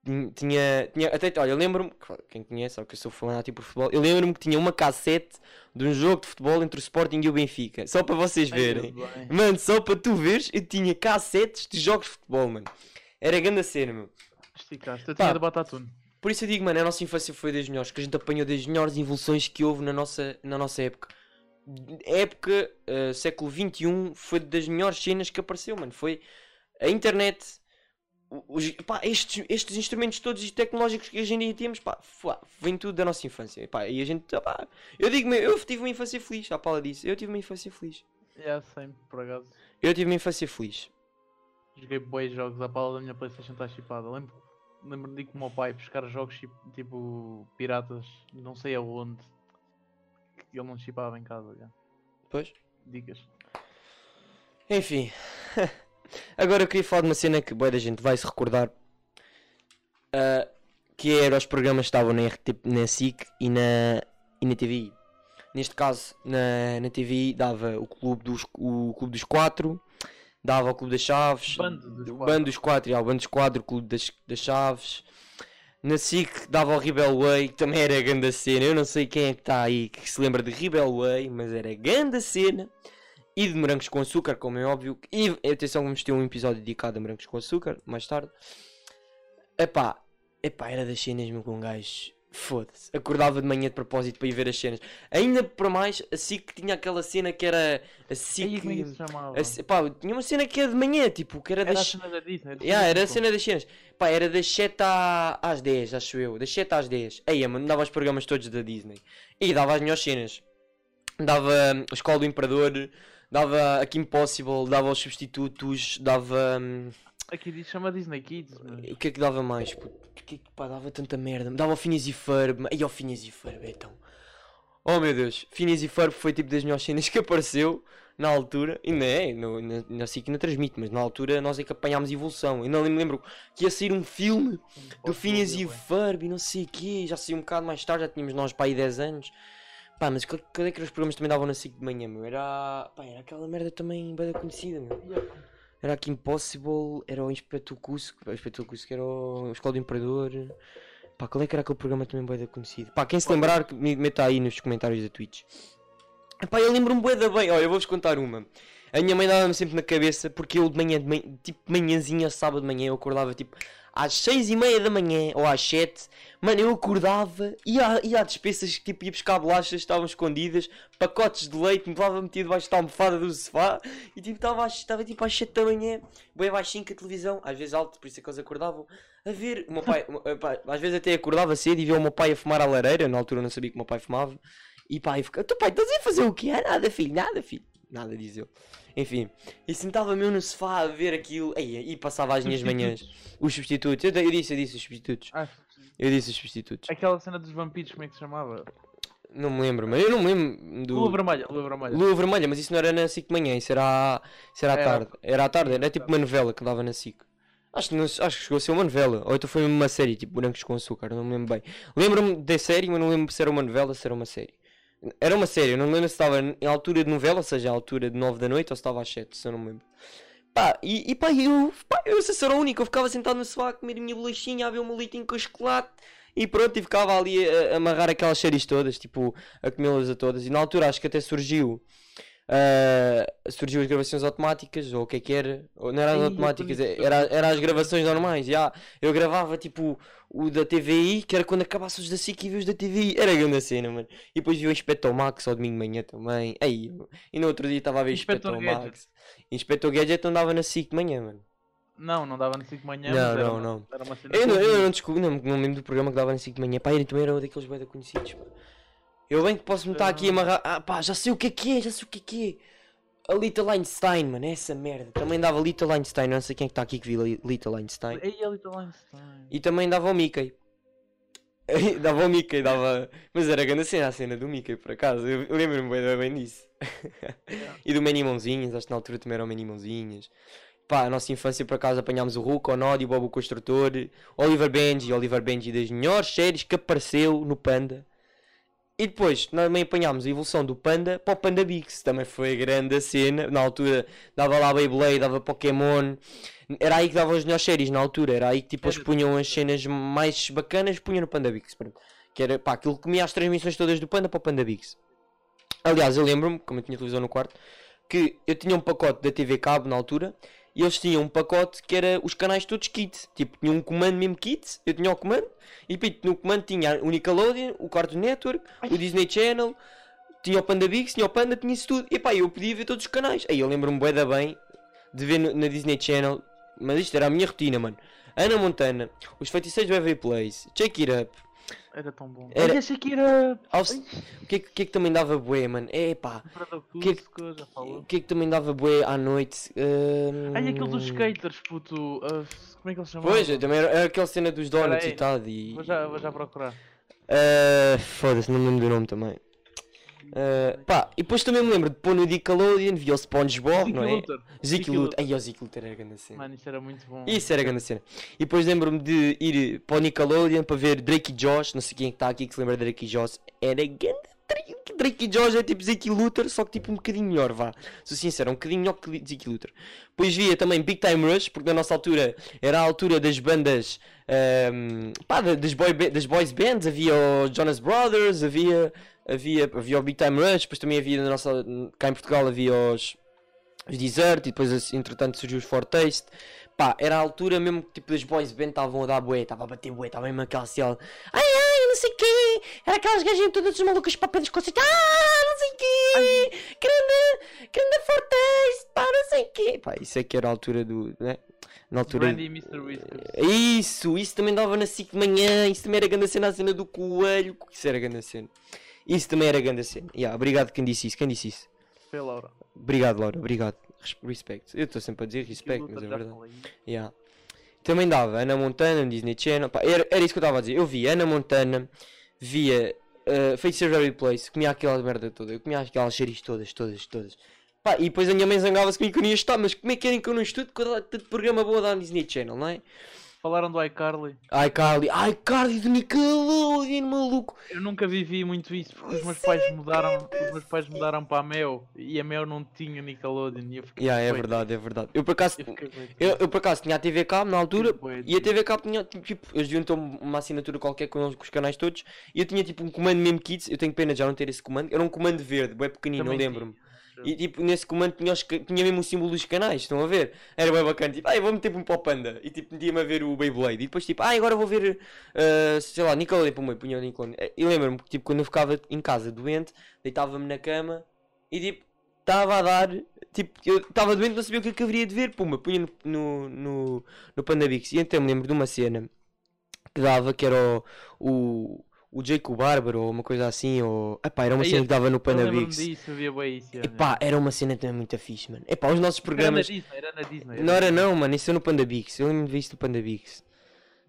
Tin- Tinha, tinha até, olha, eu lembro-me, quem conhece, sabe que eu sou fanático por futebol, eu lembro-me que tinha uma cassete de um jogo de futebol entre o Sporting e o Benfica, só para vocês Ai, verem. Bem. Mano, só para tu veres, eu tinha cassetes de jogos de futebol, mano. Era grande a cena, meu. Esticaste. Eu Pá. tinha de Batatune. Por isso eu digo, mano, a nossa infância foi das melhores, que a gente apanhou das melhores evoluções que houve na nossa, na nossa época. Época, eh, século XXI, foi das melhores cenas que apareceu, mano. Foi a internet, os, pá, estes, estes instrumentos todos tecnológicos que hoje em dia temos, pá, fuá, vem tudo da nossa infância. Pá, e a gente, pá, eu digo, eu tive uma infância feliz, à pala disso, eu tive uma infância feliz. É, sempre, por acaso. Eu tive uma infância feliz. Joguei boas jogos, a pala da minha Playstation está chipada. Lembro- Lembro-me de ir com o meu pai buscar jogos chip- tipo piratas, não sei aonde. Que ele não chipava em casa, já. Pois. Dicas. Enfim. [LAUGHS] Agora eu queria falar de uma cena que boa da gente vai se recordar. ah, que era os programas que estavam na, RT, na SIC e na, e na TVI. Neste caso, na, na TVI dava o Clube dos, o Clube dos Quatro, dava o Clube das Chaves, Bando dos. Bando dos Quatro, o Bando dos Quatro, o Clube das, das Chaves. Na SIC dava o Rebel Way, que também era grande cena. Eu não sei quem é que está aí que se lembra de Rebel Way, mas era grande cena. E de morangos com açúcar, como é óbvio. E atenção, vamos ter um episódio dedicado a morangos com açúcar, mais tarde. Epá, epá, era das cenas meu com um gajo. Foda-se, acordava de manhã de propósito para ir ver as cenas. Ainda para mais, a SIC tinha aquela cena que era a SIC. é se chamava? a pá, tinha uma cena que era de manhã, tipo, que era, Era a das. cena da Disney. Yeah, era a Simpsons. cena das cenas. Pá, era das 7 à- às 10, acho eu. Das 7 às 10. Aí, mano, dava os programas todos da Disney. E dava as melhores cenas. Dava hum, a Escola do Imperador, dava a Kim Possible, dava os substitutos, dava. Aqui diz chama Disney Kids, mas... o que é que dava mais? puto? O que é que pá, dava tanta merda? Dava o Phineas e Ferb. Aí, o Phineas e Ferb, então. Oh meu Deus, Phineas e Ferb foi tipo das melhores cenas [LAUGHS] que apareceu na altura. E não é, no, na, na SIC não transmite, mas na altura nós é que apanhámos evolução. Ainda me lembro que ia sair um filme do Phineas e Ferb e não sei o quê. Já saiu um bocado mais tarde, já tínhamos nós para aí 10 anos. Pá, mas qual é que os programas que também davam na SIC de manhã, meu? Era, pá, era aquela merda também bem conhecida, meu. Era aqui Impossible, era o Inspector Cusco, o Inspector Cusco era o Escola do Imperador. Pá, qual é que era aquele programa também bem conhecido? Pá, quem se lembrar, que me meta aí nos comentários da Twitch. Pá, eu lembro-me bué da bem, olha, eu vou-vos contar uma. A minha mãe dava-me sempre na cabeça, porque eu de manhã, de manhã tipo manhãzinha, sábado de manhã, eu acordava tipo às seis e meia da manhã, ou às sete, mano, eu acordava, ia, ia a despesas, tipo, ia buscar bolachas, estavam escondidas, pacotes de leite, me levava metido debaixo da almofada do sofá, e tipo, estava estava tipo às sete da manhã, bem baixinho com a televisão, às vezes alto, por isso é que eles acordavam, a ver, o meu pai, às vezes até acordava cedo e via o meu pai a fumar à lareira, na altura eu não sabia que o meu pai fumava, e pá, e ficava, teu pai, estás a fazer o quê? Ah, nada, filho, nada, filho, nada, diz eu. Enfim, e sentava-me eu no sofá a ver aquilo, Ei, e passava as minhas manhãs. Os substitutos, eu, eu disse, eu disse os substitutos. Ah, Eu disse os substitutos. aquela cena dos vampiros, como é que se chamava? Não me lembro, mas eu não me lembro do. Lua vermelha, lua vermelha. Lua Vermelha, mas isso não era na SIC de manhã, isso era, isso era à tarde. Era à tarde, era tipo uma novela que dava na SIC. Acho que, não- acho que chegou a ser uma novela, ou então foi uma série, tipo Brancos com Açúcar, não me lembro bem. Lembro-me da série, mas não lembro se era uma novela ou se era uma série. Era uma série, não me lembro se estava em altura de novela, ou seja, à altura de 9 da noite, ou se estava às 7, se eu não me lembro. Pá, e, e pá, eu, pá, eu se era o único, eu ficava sentado no sofá a comer a minha bolachinha, a ver o meu com chocolate, e pronto, e ficava ali a, a amarrar aquelas séries todas, tipo, a comê-las a todas. E na altura acho que até surgiu ah, surgiu as gravações automáticas, ou o que é que era? Ou não eram eu automáticas, conheço era, isso, era as gravações normais. já. Eu gravava tipo o da TVI, que era quando acabasse os da SIC e vi os da TVI. Era grande cena, mano. E depois vi o Inspector Max ao domingo de manhã também. Aí, e no outro dia estava a ver Inspector Inspector Gadget. Max. Inspector Gadget andava na SIC de manhã, mano. Não, não dava na 5 de manhã, Não, não, uma, não. Eu não, eu via. não descobri, não, não me lembro do programa que dava na 5 de manhã. Pá, ele também era um daqueles bem conhecidos. Pá. Eu bem que posso me estar aqui a amarrar. Ah, pá, já sei o que é que é, já sei o que é que é. A Little Einstein, mano, essa merda. Também dava Little Einstein, não sei quem é que está aqui que viu Li- Little Einstein. Ei, a Little Einstein. E também dava o Mickey. [LAUGHS] dava o Mickey, dava. Mas era grande a cena, a cena do Mickey, por acaso. Eu, eu lembro-me bem, bem disso. [LAUGHS] e do Manny Mãozinhas, acho que na altura também era o Manny Mãozinhas. Pá, a nossa infância por acaso apanhámos o Hulk, o Nod, o Bob o Construtor, Oliver Benji, Oliver Benji das melhores séries que apareceu no Panda. E depois também apanhámos a evolução do Panda para o Panda Bix, também foi grande a cena. Na altura dava lá Beyblade, dava Pokémon. Era aí que davam as melhores séries na altura, era aí que tipo eles punham as cenas mais bacanas, punham no Panda Bix. Que era pá, aquilo que comia as transmissões todas do Panda para o Panda Bix. Aliás, eu lembro-me, como eu tinha televisão no quarto, que eu tinha um pacote da TV Cabo na altura e eles tinham um pacote que era os canais todos kit. Tipo, tinha um comando mesmo kit, eu tinha o comando e no comando tinha o Nickelodeon, o Cartoon Network, o Disney Channel, tinha o Panda Bix, tinha o Panda, tinha isso tudo. E pá, eu podia ver todos os canais. Aí eu lembro-me bué da bem de ver no- na Disney Channel, mas isto era a minha rotina, mano. Ana Montana, Os Feiticeiros do Every Place, Check It Up, Era tão bom. Era- Era... Ai, Shakira! Aos- o que, é que- o que é que também dava bué, mano? É pá, Prado que- falou. o que é que também dava bué à noite? Hum, Ai, aquele dos skaters, puto. ah, como é que ele se chamava? Pois, também era, era aquela cena dos donuts e tal. E... Vou já, vou já procurar. Ah, Foda-se, não me lembro do nome também. Ah, pá, e depois também me lembro de pôr no Nickelodeon, via o SpongeBob, não é? Zeke Luthor. Ai, o Zeke Luthor era grande cena. Mano, isso era muito bom. Isso era grande cena. E depois lembro-me de ir para o Nickelodeon para ver Drake e Josh. Não sei quem é está aqui que se lembra de Drake e Josh. Era grande Drake. Drake e Josh é tipo Zeke Luthor, só que tipo um bocadinho melhor, vá. Sou sincero, um bocadinho melhor que Zeke Luthor. Depois via também Big Time Rush, porque na nossa altura era a altura das bandas. ahm, pá, da- das, boy, das boys bands. Havia os Jonas Brothers, havia, havia, havia o Big Time Rush. Depois também havia na nossa. cá em Portugal havia os os Desert e depois assim, entretanto surgiu os Fortaste. Pá, era a altura mesmo que tipo as boys band estavam a dar bué, estava a bater bué, estava mesmo aquela cena. Ai ai, não sei quê, era aquelas gajas todas malucas para pelos concertos. Ah, não sei quê, grande, grande Fortaste, pá, não sei quê. Pá, isso é que era a altura do, né? Na altura. Brandy e Mr. Whiskers. Isso, isso também dava na SIC de manhã, isso também era grande cena, a cena do coelho, isso era grande cena. Isso também era grande cena. Yeah, obrigado quem disse isso, quem disse isso? Foi a Laura. Obrigado, Laura, obrigado. Res- Respect. Eu estou sempre a dizer respect, mas é verdade. Yeah. Também dava Ana Montana, Disney Channel. Pá, era, era isso que eu estava a dizer. Eu via Ana Montana, via uh, Feiticeiro Very Place, comia aquela merda toda. Eu comia aquelas séries todas, todas, todas. Pá, e depois a minha mãe zangava-se comigo que eu não ia estar, mas como é que querem que eu não estude quando há tanto programa bom a dar no Disney Channel, não é? Falaram do iCarly. iCarly, iCarly do Nickelodeon, maluco. Eu nunca vivi muito isso porque os meus pais mudaram, os meus pais mudaram para a Mel e a Mel não tinha Nickelodeon e eu fiquei Yeah, é verdade, é verdade. Eu por acaso. Eu eu, eu por acaso tinha a TV Cabo na altura E a. TV Cabo tinha, tipo, eles deviam ter uma assinatura qualquer com, eles, com os canais todos. E eu tinha tipo um comando mesmo kids. Eu tenho pena de já não ter esse comando. Era um comando verde, bem pequenino, lembro-me. E tipo, nesse comando tinha, os tinha mesmo o símbolo dos canais, estão a ver? Era bem bacana, tipo, ai, vou meter um para o Panda. E tipo, metia-me a ver o Beyblade. E depois tipo, ai, agora vou ver, ah, sei lá, Nickelodeon para o meio, punha o Nickelodeon. E lembro-me que tipo, quando eu ficava em casa doente, deitava-me na cama e tipo, estava a dar, tipo, eu estava doente, não sabia o que é que haveria de ver, puma, punha no, no, no, no Panda Bix. E então me lembro de uma cena que dava, que era o, o, o Jacob Bárbaro, ou uma coisa assim, ou, epá, era uma Aí, cena que dava no Eu Panda lembro-me Bix. disso, eu via bem isso. Epá, era uma cena também muito fixe, mano. Epá, os nossos Era na programas. Disney, era na Disney. Não era não, mano, isso é no Panda Bix. Eu lembro-me de ver isso no Panda Bix.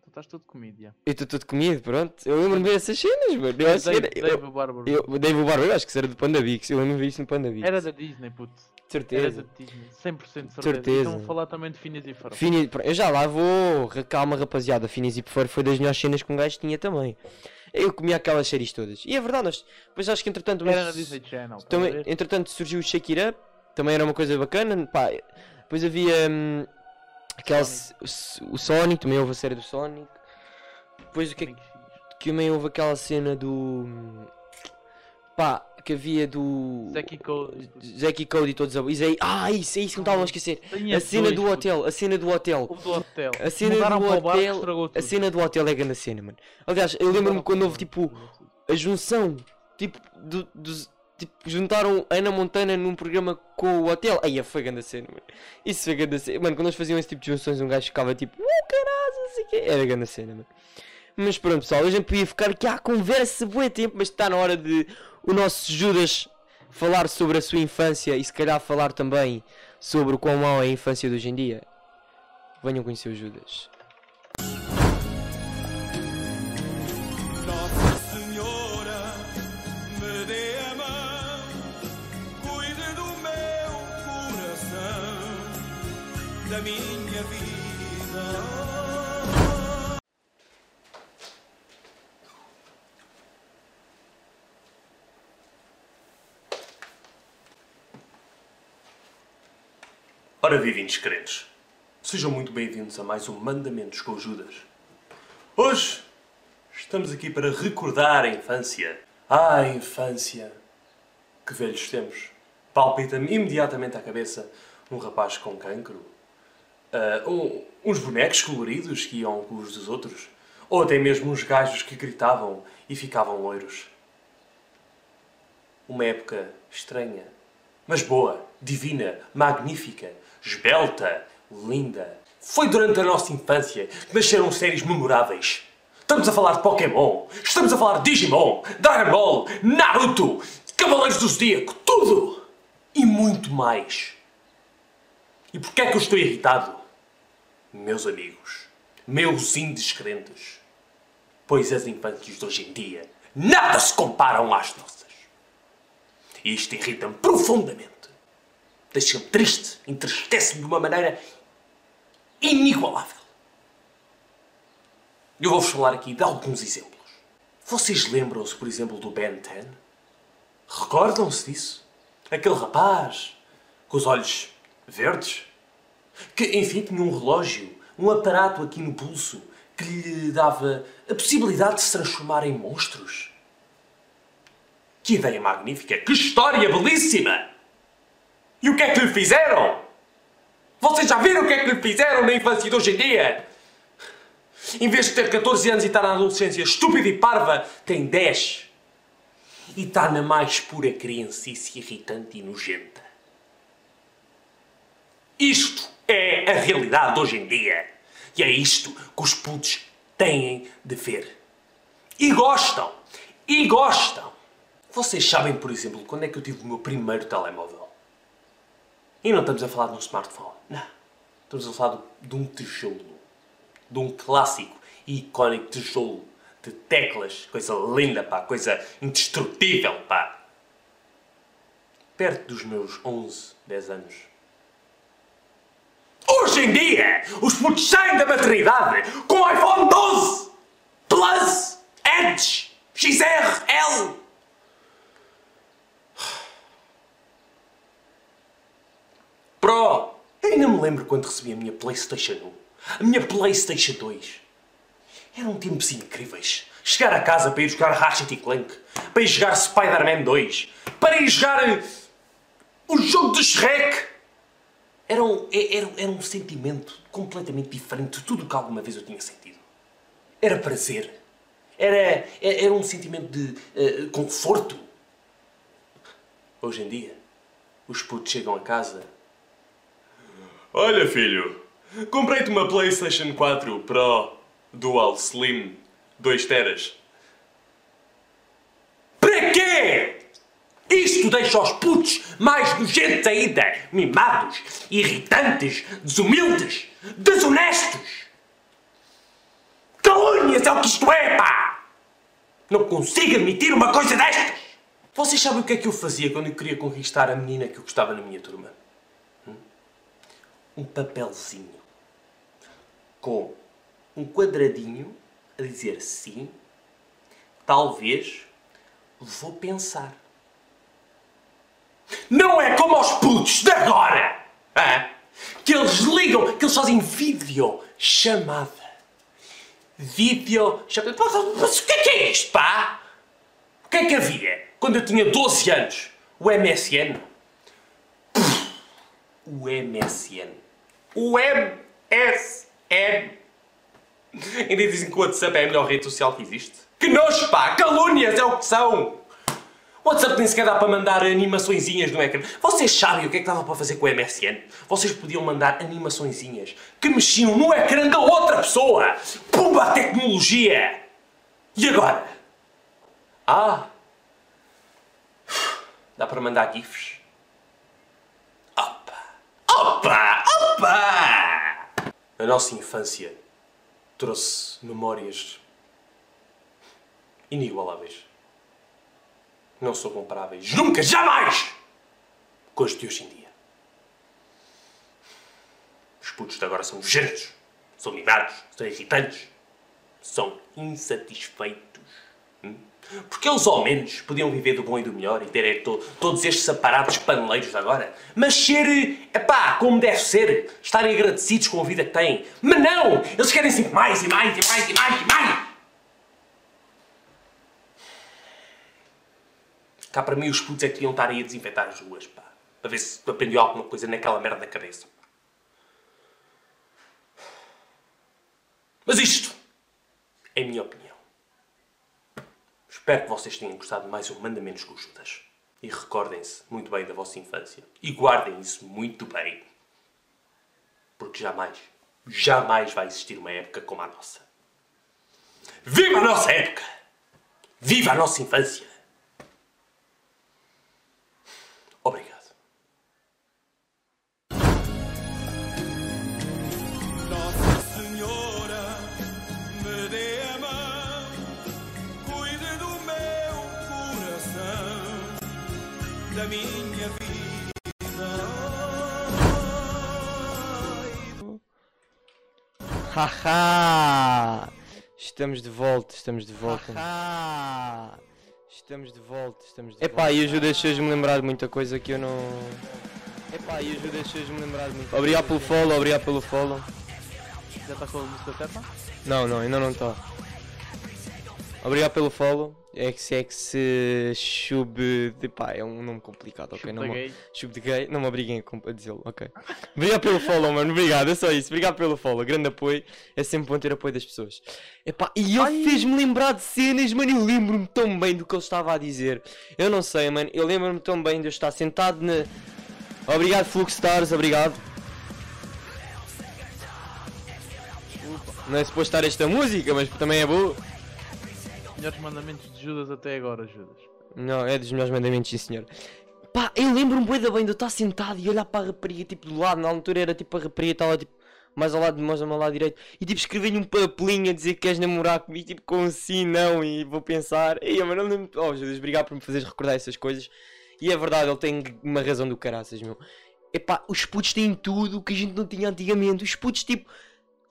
Tu estás todo comido, já. Eu estou todo comido, pronto. Eu lembro-me de ver essas cenas, mano. Eu acho que Dave, era. Eu, Dave Bárbaro. eu, o Dave Barber, eu acho que isso era do Panda Bix. Eu lembro-me de ver isso no Panda Bix. Era da Disney, puto. Era certeza. da Disney. 100% de certeza. Certeza. Então falar também de Finas e Farol. Fini... Eu já lá vou. Calma, rapaziada. Finis e Perfeiro foi das melhores cenas que um gajo tinha também. Eu comia aquelas séries todas. E é verdade, nós... depois acho que entretanto. Era na Disney Channel. Também, entretanto surgiu o Shake It Up, também era uma coisa bacana. Pá, depois havia hum, aquela, Sonic. o, o Sonic, também houve a série do Sonic. Depois o que, é que Também fiz. que também houve aquela cena do. hum, Pá, que havia do. Zack e Cody. Zack e Cody todos a. Isso aí... Ah, isso, é isso que me estavam a esquecer. Tinha A cena dois, do hotel, a cena do hotel. O do hotel. A cena Mudaram do hotel- estragou A cena do hotel é grande cena, mano. Aliás, eu lembro-me quando houve tipo a junção, tipo, do, dos. Tipo, juntaram Ana Montana num programa com o hotel. Aí foi grande cena, mano. Isso foi grande cena. Mano, quando eles faziam esse tipo de junções, um gajo ficava tipo, uh, caralho, não sei o quê. Era grande cena, mano. Mas pronto, pessoal, a gente podia ficar aqui à conversa bué tempo, mas está na hora de o nosso Judas falar sobre a sua infância e se calhar falar também sobre o quão mau é a infância de hoje em dia. Venham conhecer o Judas. Ora, vivinhos crentes, sejam muito bem-vindos a mais um Mandamentos com Judas. Hoje estamos aqui para recordar a infância. Ah, infância! Que velhos tempos! Palpita-me imediatamente à cabeça um rapaz com cancro, ah, um- uns bonecos coloridos que iam com os dos outros, ou até mesmo uns gajos que gritavam e ficavam loiros. Uma época estranha, mas boa, divina, magnífica, esbelta, linda. Foi durante a nossa infância que nasceram séries memoráveis. Estamos a falar de Pokémon, estamos a falar de Digimon, Dragon Ball, Naruto, Cavaleiros do Zodíaco, tudo! E muito mais. E porquê é que eu estou irritado? Meus amigos, meus indescrentes, pois as infâncias de hoje em dia nada se comparam às nossas. E isto irrita-me profundamente. Deixa-me triste, entristece-me de uma maneira inigualável. Eu vou-vos falar aqui de alguns exemplos. Vocês lembram-se, por exemplo, do Ben 10? Recordam-se disso? Aquele rapaz com os olhos verdes? Que, enfim, tinha um relógio, um aparato aqui no pulso que lhe dava a possibilidade de se transformar em monstros. Que ideia magnífica! Que história belíssima! E o que é que lhe fizeram? Vocês já viram o que é que lhe fizeram na infância de hoje em dia? Em vez de ter 14 anos e estar na adolescência estúpida e parva, tem 10. E está na mais pura criancice irritante e nojenta. Isto é a realidade de hoje em dia. E é isto que os putos têm de ver. E gostam. E gostam. Vocês sabem, por exemplo, quando é que eu tive o meu primeiro telemóvel? E não estamos a falar de um smartphone. Não. Estamos a falar de, um tijolo. De um clássico e icónico tijolo. De teclas. Coisa linda, pá. Coisa indestrutível, pá. Perto dos meus 11, 10 anos. Hoje em dia, os putos saem da maternidade com iPhone 12, Plus, Edge, XR, L. Pro! Ainda me lembro quando recebi a minha PlayStation 1. A minha PlayStation 2. Eram tempos incríveis. Chegar a casa para ir jogar Ratchet Clank. Para ir jogar Spider-Man 2. Para ir jogar eh, o jogo de Shrek. Era um, é- era, era um sentimento completamente diferente de tudo o que alguma vez eu tinha sentido. Era prazer. Era, é- era um sentimento de eh, conforto. Hoje em dia, os putos chegam a casa. Olha, filho, comprei-te uma PlayStation 4 Pro Dual Slim 2 teras. Para quê? Isto deixa os putos mais nojentos ainda, mimados, irritantes, desumildes, desonestos. Calúnias é o que isto é, pá! Não consigo admitir uma coisa destas! Vocês sabem o que é que eu fazia quando eu queria conquistar a menina que eu gostava na minha turma? Um papelzinho com um quadradinho a dizer sim, talvez, vou pensar. Não é como os putos de agora! Que eles ligam, que eles fazem vídeo chamada. Vídeo chamada. Mas o que é que é isto, pá? O que é que havia quando eu tinha 12 anos? O MSN? O MSN. O MSN. Ainda dizem que o WhatsApp é a melhor rede social que existe? Que nojo, pá! Calúnias é o que são! O WhatsApp nem sequer dá para mandar animaçõezinhas no ecrã. Vocês sabem o que é que dava para fazer com o MSN? Vocês podiam mandar animaçõezinhas que mexiam no ecrã da outra pessoa! Pumba a tecnologia! E agora? Ah! Dá para mandar GIFs? Opa! Opa! Opa! A nossa infância trouxe memórias inigualáveis. Não são comparáveis, nunca, jamais, com as de hoje em dia. Os putos de agora são nojentos, são mimados, são irritantes, são insatisfeitos. Porque eles ao menos podiam viver do bom e do melhor e ter to todos estes aparatos paneleiros agora. Mas ser, epá, como deve ser, estarem agradecidos com a vida que têm. Mas não! Eles querem sempre mais e mais e mais e mais e mais! Cá para mim os putos é que deviam estar aí a desinfetar as ruas, pá. Para ver se aprendeu alguma coisa naquela merda da cabeça. Mas isto é minha opinião. Espero que vocês tenham gostado de mais um Mandamentos com. E recordem-se muito bem da vossa infância. E guardem isso muito bem. Porque jamais, jamais vai existir uma época como a nossa. Viva a nossa época! Viva a nossa infância! Obrigado. Haha! Estamos de volta, estamos de volta. Haha! Estamos de volta, estamos de volta. Epá, e ajuda as me lembrar de muita coisa que eu não. Epá, e ajuda as me lembrar de muita Obrigado pelo follow, obrigado pelo follow. Já está com a música? Não, não, ainda não está. Obrigado pelo follow. XX Chub de pá, é um nome complicado, ok? Chub Não de me- gay. Chub de gay, não me obriguem a dizê-lo, ok? Obrigado pelo follow, mano, obrigado, é só isso. Obrigado pelo follow, grande apoio. É sempre bom ter apoio das pessoas. Epá, e ele fez-me lembrar de cenas, mano. Eu lembro-me tão bem do que ele estava a dizer. Eu não sei, mano, eu lembro-me tão bem de eu estar sentado na. Obrigado, Fluxstars, obrigado. Não é suposto estar esta música, mas também é boa. Melhores mandamentos de Judas até agora, Judas. Não, é dos melhores mandamentos, sim senhor. Pá, eu lembro-me bué da bem de eu estar sentado e olhar para a rapariga tipo do lado, na altura era tipo a rapariga estava tipo mais ao lado de nós, ao meu lado direito, e tipo escrever-lhe um papelinho a dizer que queres namorar comigo, tipo com sim, não, e vou pensar, ei, mas não lembro, oh Jesus, obrigado por me fazeres recordar essas coisas, e é verdade, ele tem uma razão do caraças, meu. Epá, os putos têm tudo o que a gente não tinha antigamente, os putos tipo,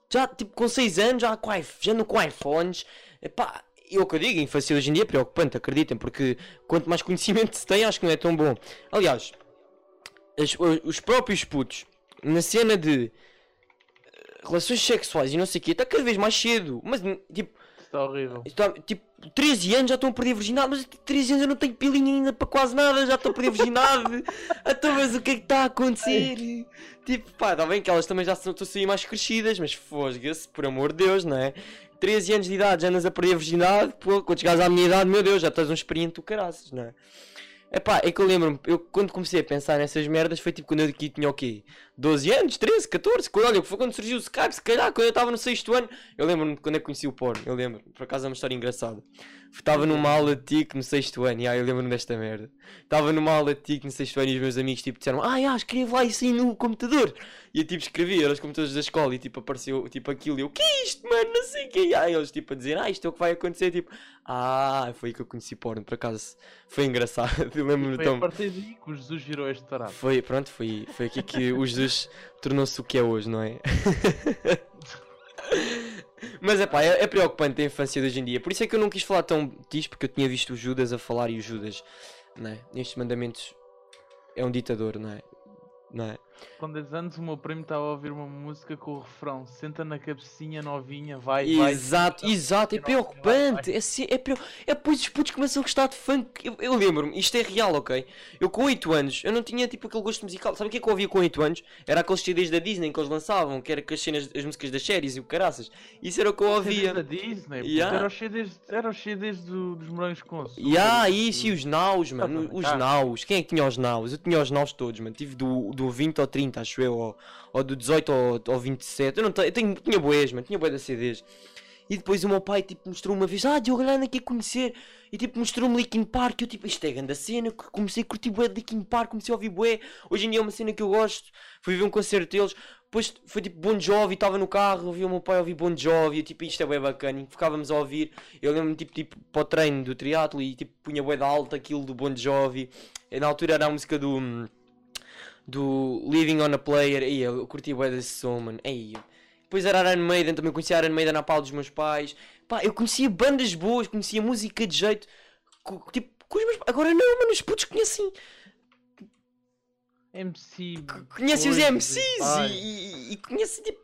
já tipo com 6 anos, já, com, já andam com iPhones, epá, é o que eu digo, a infância hoje em dia é preocupante, acreditem, porque quanto mais conhecimento [LAUGHS] se tem, acho que não é tão bom. Aliás, as- os próprios putos, na cena de eh, relações sexuais e não sei o quê, está cada vez mais cedo, mas tipo, Está horrível. Está, tipo, 13 anos já estão a perder a virgindade, mas 13 anos eu não tenho pilinha ainda para quase nada, já estou a perder a virgindade. [LAUGHS] então, mas o que é que está a acontecer? Tipo, pá, está bem que elas também já estão a sair mais crescidas, mas fosga-se, por amor de Deus, não é? 13 anos de idade já andas a perder a virgindade, pô, quando chegares à minha idade, meu Deus, já estás um experiente do caraças, não é? Epá, é que eu lembro-me, eu quando comecei a pensar nessas merdas foi tipo quando eu aqui tinha o quê? 12 anos, 13, 14, quando, olha, foi quando surgiu o Skype, se calhar, quando eu estava no sexto ano, eu lembro-me quando eu conheci o porno, eu lembro, por acaso é uma história engraçada. Estava numa aula de TIC no sexto ano, e aí eu lembro-me desta merda. Estava numa aula de TIC no sexto ano e os meus amigos tipo disseram, ah, já, escreve lá isso aí no computador. E eu tipo escrevi, eram os computadores da escola e tipo apareceu tipo aquilo e eu, que é isto, mano, não sei o que. E aí eles tipo a dizer, ah, isto é o que vai acontecer, tipo, ah, foi aí que eu conheci porno, por acaso foi engraçado, [LAUGHS] eu lembro-me Foi tão... a partir daí que o Jesus virou este tarado. Foi, pronto, foi, foi aqui que o Jesus tornou-se o que é hoje, não é? [LAUGHS] Mas é pá, é, preocupante a infância de hoje em dia. Por isso é que eu não quis falar tão disto, porque eu tinha visto o Judas a falar e o Judas, não é? Nestes mandamentos é um ditador, não é? Não é? Com 10 anos o meu primo estava a ouvir uma música com o refrão Senta na cabecinha novinha, vai, vai. Exato, exato, é preocupante. É, assim, é preo... é pois os putos começam a gostar de funk. Eu, eu lembro-me, isto é real, ok? Eu com 8 anos, eu não tinha tipo aquele gosto musical. Sabe o que é que eu ouvia com 8 anos? Era aqueles CDs da Disney que eles lançavam, que era com as cenas, as músicas das séries e o caraças. Isso era o que eu ouvia. da Disney, Yeah. era os CDs, era os CDs do- dos morangos com açúcar. E ah, isso, e os naus, mano. Tá, Os tá. naus. Quem é que tinha os naus? Eu tinha os naus todos, mano. Tive do, do 20 ao 30, acho eu, ou, ou do 18 ao, ao 27. Eu não eu tenho, tinha boés, mano. Tinha boé de CDs. E depois o meu pai, tipo, mostrou uma vez, ah, Diogo Arana aqui a conhecer. E tipo, mostrou-me Linkin Park. E eu, tipo, isto é grande cena. Comecei a curtir bué de Linkin Park, comecei a ouvir bué. Hoje em dia é uma cena que eu gosto. Fui ver um concerto deles. Depois foi tipo Bon Jovi, estava no carro, ouvi o meu pai ouvir Bon Jovi, eu, tipo, isto é bem bacana, e ficávamos a ouvir, eu lembro-me tipo, tipo para o treino do triatlo e tipo punha bué de alta aquilo do Bon Jovi, e, na altura era a música do do Living on a Player, e eu curti bué desse som, mano, ei, depois era Iron Maiden, também conhecia Iron Maiden na pau dos meus pais, pá, eu conhecia bandas boas, conhecia música de jeito, co- tipo, com os meus agora não, mano, os putos conhecem, MC. conhecem os MCs e, e, e conhecem tipo,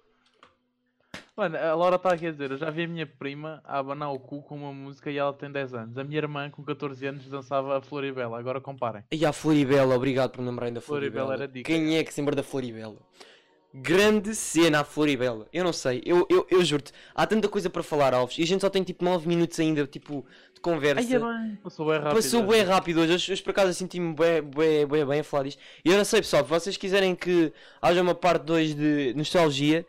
Mano, a Laura está aqui a dizer, eu já vi a minha prima a abanar o cu com uma música e ela tem 10 anos. A minha irmã com 14 anos dançava a Floribela, agora comparem. E a Floribela, obrigado por me lembrarem da Floribela Floribela. era dica. Quem é que se lembra da Floribela? Grande cena a Floribela. Eu não sei, eu, eu, eu juro-te, há tanta coisa para falar, Alves, e a gente só tem tipo 9 minutos ainda, tipo, de conversa. Ai, é bem, passou bem rápido. Passou bem rápido hoje, hoje, hoje por acaso senti-me bem, bem, bem, bem a falar disto. E eu não sei, pessoal, se vocês quiserem que haja uma parte 2 de nostalgia,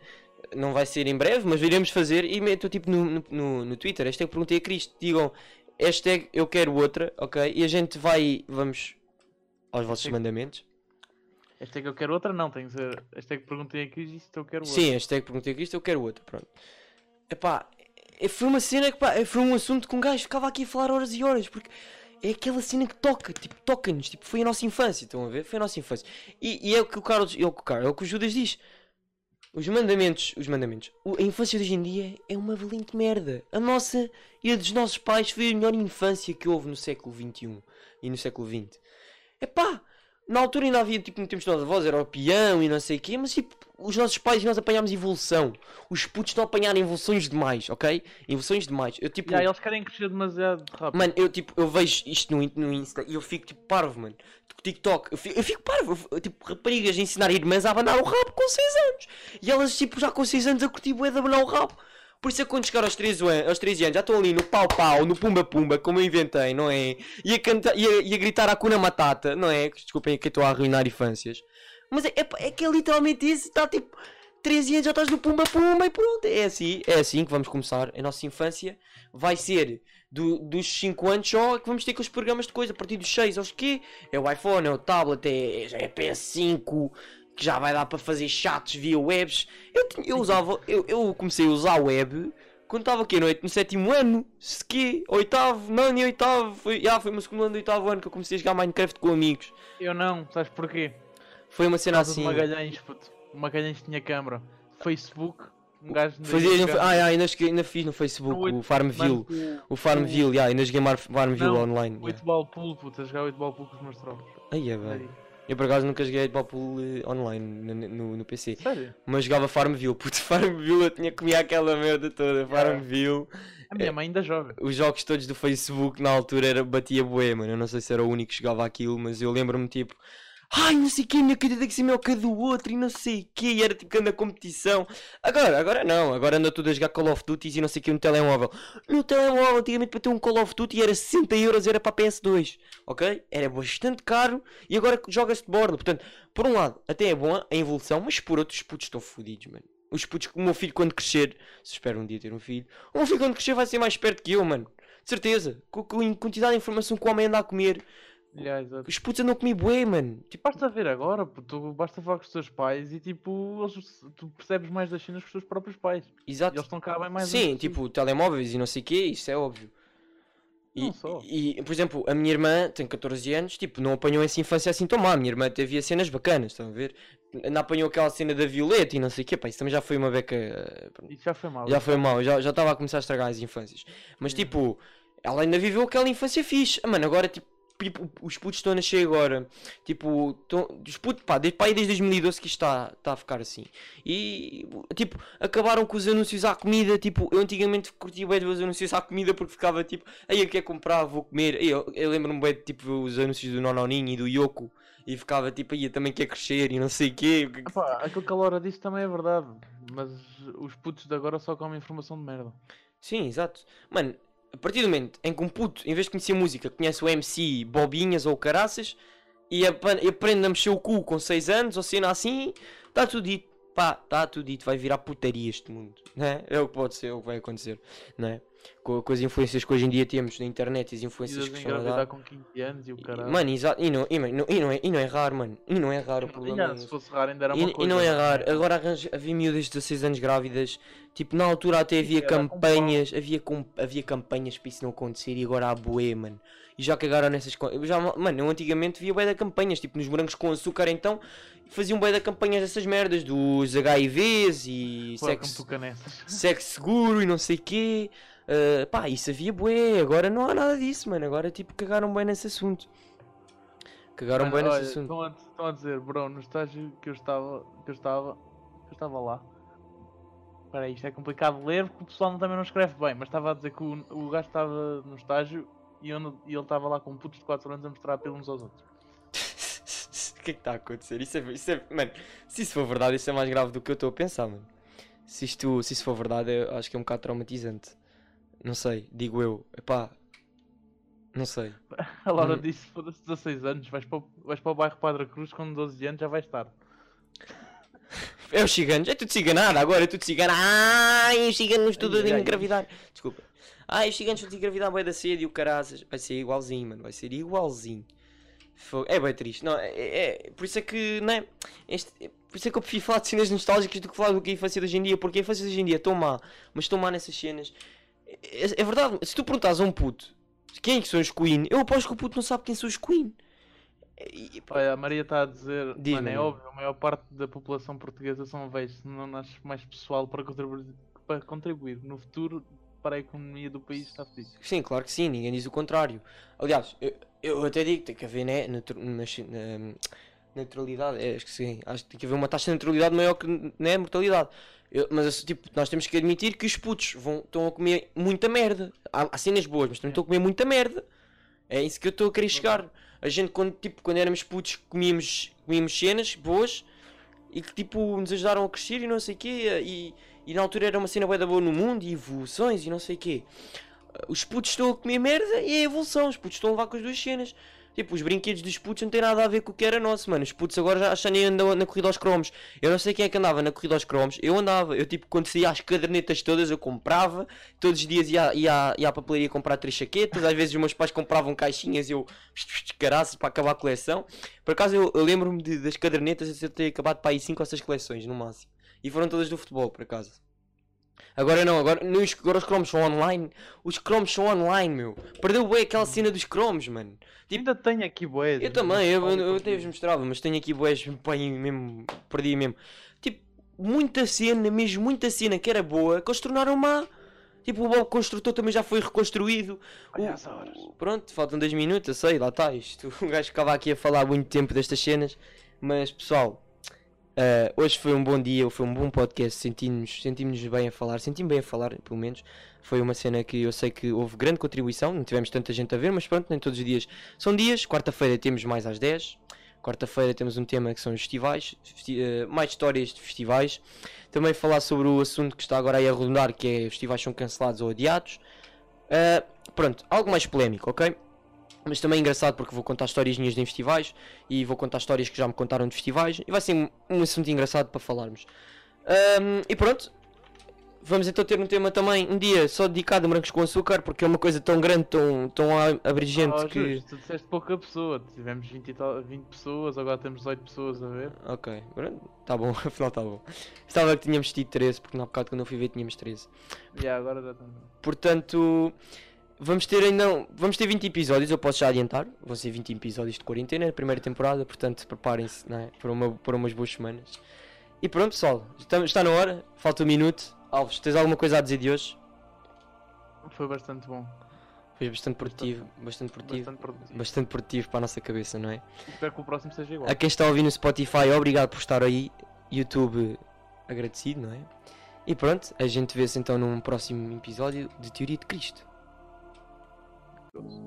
não vai ser em breve, mas iremos fazer e meto tipo no, no, no, Twitter. Esta é que perguntei a Cristo. Digam hashtag eu quero outra, ok? E a gente vai, vamos aos vossos Hashtag- mandamentos. Esta é que eu quero outra, não, tem que ser. Esta é que perguntei disse que eu quero outra. Sim, hashtag perguntei a Cristo, eu quero outra, pronto. Epá, é- foi uma cena que pá, foi um assunto que um gajo ficava aqui a falar horas e horas, porque é aquela cena que toca, tipo, toca-nos, tipo, foi a nossa infância, estão a ver? Foi a nossa infância. E, e é o que o Carlos, é o que o Carlos, é o que o Judas diz. Os mandamentos, os mandamentos, a infância de hoje em dia é uma valente merda. A nossa e a dos nossos pais foi a melhor infância que houve no século XXI e no século XX. Epá, na altura ainda havia, tipo, no tempo dos nossos avós, era o peão e não sei o quê, mas tipo, os nossos pais e nós apanhámos evolução. Os putos estão a apanhar evoluções demais, ok? Evoluções demais. Eu tipo. Já, eles querem crescer demasiado rápido. Mano, eu tipo, eu vejo isto no, no Insta e eu fico tipo parvo, mano. TikTok, eu fico, eu fico parvo, eu, eu, tipo, raparigas a ensinar irmãs a abanar o rabo com 6 anos. E elas, tipo, já com 6 anos a curtir bué de abanar o rabo. Por isso é que quando chegar aos 13, an- aos 13 anos já estou ali no pau-pau, no pumba-pumba, como eu inventei, não é? E a, cantar, e a, e a gritar a cuna matata, não é? Desculpem que estou a arruinar infâncias. Mas é, é, é que é literalmente isso, está tipo 13 anos já estás no pumba-pumba e pronto. É assim, é assim que vamos começar. A nossa infância vai ser do- dos 5 anos só que vamos ter com os programas de coisa. A partir dos 6 aos quê? É o iPhone, é o tablet, é, é PS5 que já vai dar para fazer chats via webs. Eu, eu usava, eu, eu comecei a usar web quando estava aqui no, oit- no sétimo ano, se quê? Oitavo, não, nem oitavo, foi, já, foi o meu segundo ano do oitavo ano que eu comecei a jogar Minecraft com amigos. Eu não, sabes porquê? Foi uma cena assim. Magalhães, puto. O Magalhães tinha câmara. Facebook, um gajo. Fazia, câmara. ah, já, ainda, ainda fiz no Facebook No o Farmville. O Farmville, já, ainda joguei Farmville Não, online. o já. 8 ball pool, puto, a jogar 8 ball pool com os meus trocos. Aí é, velho. Eu por acaso nunca joguei Ball Pool eh, online no, no, no PC. Sério? Mas jogava Farmville. Puto, [LAUGHS] Farmville eu tinha que comer aquela merda toda. Farmville. A minha mãe ainda joga. Os jogos todos do Facebook na altura era, batia bué, mano. Eu não sei se era o único que jogava aquilo, mas eu lembro-me tipo. Ai, não sei o que, minha querida que ser melhor que do outro e não sei o que. Era tipo grande competição. Agora, agora não. Agora anda tudo a jogar Call of Duty e não sei o que no telemóvel. No telemóvel, antigamente para ter um Call of Duty era 60 euros, era para a PS2. Ok? Era bastante caro e agora joga-se de borda. Portanto, por um lado, até é bom a evolução, mas por outro, os putos estão fodidos, mano. Os putos, o meu filho quando crescer, se espero um dia ter um filho, o meu filho quando crescer vai ser mais esperto que eu, mano. De certeza. Com a quantidade de informação que o homem anda a comer, Yeah, exato. os putos andam comer bué, mano. Tipo, Basta ver agora, puto, tu basta falar com os teus pais e tipo, eles- tu percebes mais das cenas com os teus próprios pais. E exato. eles estão cá bem mais Sim, tipo, telemóveis e não sei o que, isso é óbvio. E, e, por exemplo, a minha irmã tem 14 anos, tipo, não apanhou essa infância assim tão má. A minha irmã teve cenas bacanas, estão a ver? Não apanhou aquela cena da Violeta e não sei o que, pá, isso também já foi uma beca. eh. Isso já foi mal. Já foi mal, já já estava a começar a estragar as infâncias. Mas tipo, ela ainda viveu aquela infância fixe. Ah, Mano, agora tipo, tipo, os putos estão a nascer agora. Tipo, tão, os putos, pá, desde, pá, desde 2012 que isto está tá a ficar assim. E, tipo, acabaram com os anúncios à comida. Tipo, eu antigamente curtia bem os anúncios à comida porque ficava tipo, aí eu quero comprar, vou comer. Eu, eu lembro-me bem de tipo, os anúncios do Nononinho e do Yoko. E ficava tipo, aí eu também quer crescer e não sei o quê. Epá, aquilo que a Laura disse também é verdade. Mas os putos de agora só comem informação de merda. Sim, exato. Mano, a partir do momento em que um puto, em vez de conhecer música, conhece o MC Bobinhas ou Caraças e aprende a mexer o cu com 6 anos ou cena assim, está tudo dito. Pá, está tudo dito. Vai virar putaria este mundo. Né? É o que pode ser, é o que vai acontecer. Né? Com, com as influências que hoje em dia temos na internet e as influências que estão a dar. com 15 anos e o E, caralho. Mano, exato. E não, e, não, e não é, e não é raro, mano. E não é raro o E, problema. já, é se fosse raro ainda era uma E, e coisa. não é raro, agora arranja, havia miúdas de 16 anos grávidas, tipo, na altura até havia campanhas, havia, com, havia campanhas para isso não acontecer e agora há bué, mano. E já cagaram nessas coisas. Já, mano, eu antigamente via bué da campanhas, tipo, nos morangos com açúcar então, faziam bué da campanhas dessas merdas, dos HIVs e sexo, sexo seguro e não sei quê. Ah, pá, isso havia bué, agora não há nada disso, mano. Agora, tipo, cagaram bem nesse assunto. Cagaram Mano, bem nesse olha, assunto. estão, a, estão a dizer, bro, no estágio que eu estava, que eu estava, que eu estava lá. Espera aí, isto é complicado de ler porque o pessoal também não escreve bem, mas estava a dizer que o, o gajo estava no estágio e, eu e ele estava lá com putos de 4 anos a mostrar pelo uns aos outros. [LAUGHS] O que é que está a acontecer? Isso é, isso é- Mano, se isso for verdade, isso é mais grave do que eu estou a pensar, mano. Se, isto, se isso for verdade, eu acho que é um bocado traumatizante. Não sei, digo eu. Epá. Não sei. [LAUGHS] A Laura Hum. disse, foda-se 16 anos, vais para, o- vais para o bairro Padre Cruz com 12 anos, já vais estar. [LAUGHS] É os ciganos, é tudo ciganada agora, é tudo cigana. Ai, os ciganos tudo ai, ai. engravidar. Desculpa. Ai, os ciganos tudo a engravidar bem da cedo e o caraças. Vai ser igualzinho, mano, vai ser igualzinho. É bem triste, não, é, é- por isso é que, não é, este, é- por isso é que eu prefiro falar de cenas nostálgicas do que falar do que a infância de hoje em dia, porque a infância de hoje em dia é tão má, mas tão má nessas cenas. É, é- é verdade, se tu perguntas a um puto quem é que são os Queen, eu aposto que o puto não sabe quem são os Queen. E- Olha, a Maria está a dizer, Diz, mano, é óbvio, a maior parte da população portuguesa são velhos, não nasce mais pessoal para contribuir, para contribuir. No futuro, para a economia do país está fedido. Sim, claro que sim, ninguém diz o contrário. Aliás, eu, eu até digo que tem que haver né, na- naturalidade, é, acho que sim, acho que tem que haver uma taxa de naturalidade maior que né, mortalidade. Eu- mas assim, tipo, nós temos que admitir que os putos vão, estão a comer muita merda. Há, há cenas boas, mas também estão a comer muita merda. É isso que eu estou a querer chegar. A gente, quando, tipo, quando éramos putos, comíamos, comíamos cenas boas e que tipo nos ajudaram a crescer e não sei o quê. E, e na altura era uma cena bué da boa no mundo e evoluções e não sei o quê. Os putos estão a comer merda e é evolução. Os putos estão a levar com as duas cenas. Tipo, os brinquedos dos putos não têm nada a ver com o que era nosso, mano. Os putos agora já, já nem andam na corrida aos cromos. Eu não sei quem é que andava na corrida aos cromos. Eu andava. Eu, tipo, quando saía as cadernetas todas, eu comprava. Todos os dias ia, ia, ia à papelaria comprar três chaquetas. Às vezes os meus pais compravam caixinhas e eu, caraças, para acabar a coleção. Por acaso, eu, eu lembro-me das cadernetas eu ter acabado para aí 5 ou 6 coleções, no máximo. E foram todas do futebol, por acaso. Agora não, agora, nos, agora os cromos são online. Os cromos são online, meu. Perdeu bem aquela cena dos cromos, mano. Tipo, Ainda tenho aqui boés. eu também, eu, eu, eu até vos mostrava, mas tenho aqui boés, pá, aí mesmo, perdi mesmo. Tipo, muita cena, mesmo muita cena que era boa, que eles tornaram má. Tipo, o Bob Construtor também já foi reconstruído. Olha as horas. pronto, faltam 10 minutos, eu sei, lá está isto. [LAUGHS] O gajo ficava aqui a falar muito tempo destas cenas. Mas, pessoal, eh, hoje foi um bom dia, foi um bom podcast. Sentimos-nos sentimos bem a falar, senti-me bem a falar, pelo menos. Foi uma cena que eu sei que houve grande contribuição, não tivemos tanta gente a ver, mas pronto, nem todos os dias são dias. Quarta-feira temos mais às 10. Quarta-feira temos um tema que são os festivais, festi- eh, mais histórias de festivais. Também falar sobre o assunto que está agora aí a rondar, que é festivais são cancelados ou adiados. Eh, pronto, algo mais polémico, ok? Mas também engraçado porque vou contar histórias minhas em festivais e vou contar histórias que já me contaram de festivais e vai ser um, um assunto engraçado para falarmos. Ahm, e pronto, vamos então ter um tema também, um dia só dedicado a brancos com açúcar porque é uma coisa tão grande, tão, tão a- abrangente Oh, que. justo, tu disseste pouca pessoa, tivemos 20, e tal, 20 pessoas, agora temos 18 pessoas a ver. Ok, tá bom, [LAUGHS] afinal tá bom. Estava que tínhamos tido 13, porque na bocado quando eu fui ver tínhamos 13. E agora já estamos. Portanto, vamos ter ainda. Vamos ter 20 episódios, eu posso já adiantar. Vão ser 20 episódios de quarentena, a primeira temporada, portanto preparem-se é? para, uma, para umas boas semanas. E pronto, pessoal, está na hora, falta um minuto. Alves, tens alguma coisa a dizer de hoje? Foi bastante bom. Foi bastante produtivo, bastante produtivo, Bastante produtivo. bastante produtivo para a nossa cabeça, não é? Espero que o próximo seja igual. A quem está a ouvir no Spotify, obrigado por estar aí. YouTube, agradecido, não é? E pronto, a gente vê-se então num próximo episódio de Teoria de Cristo. goes.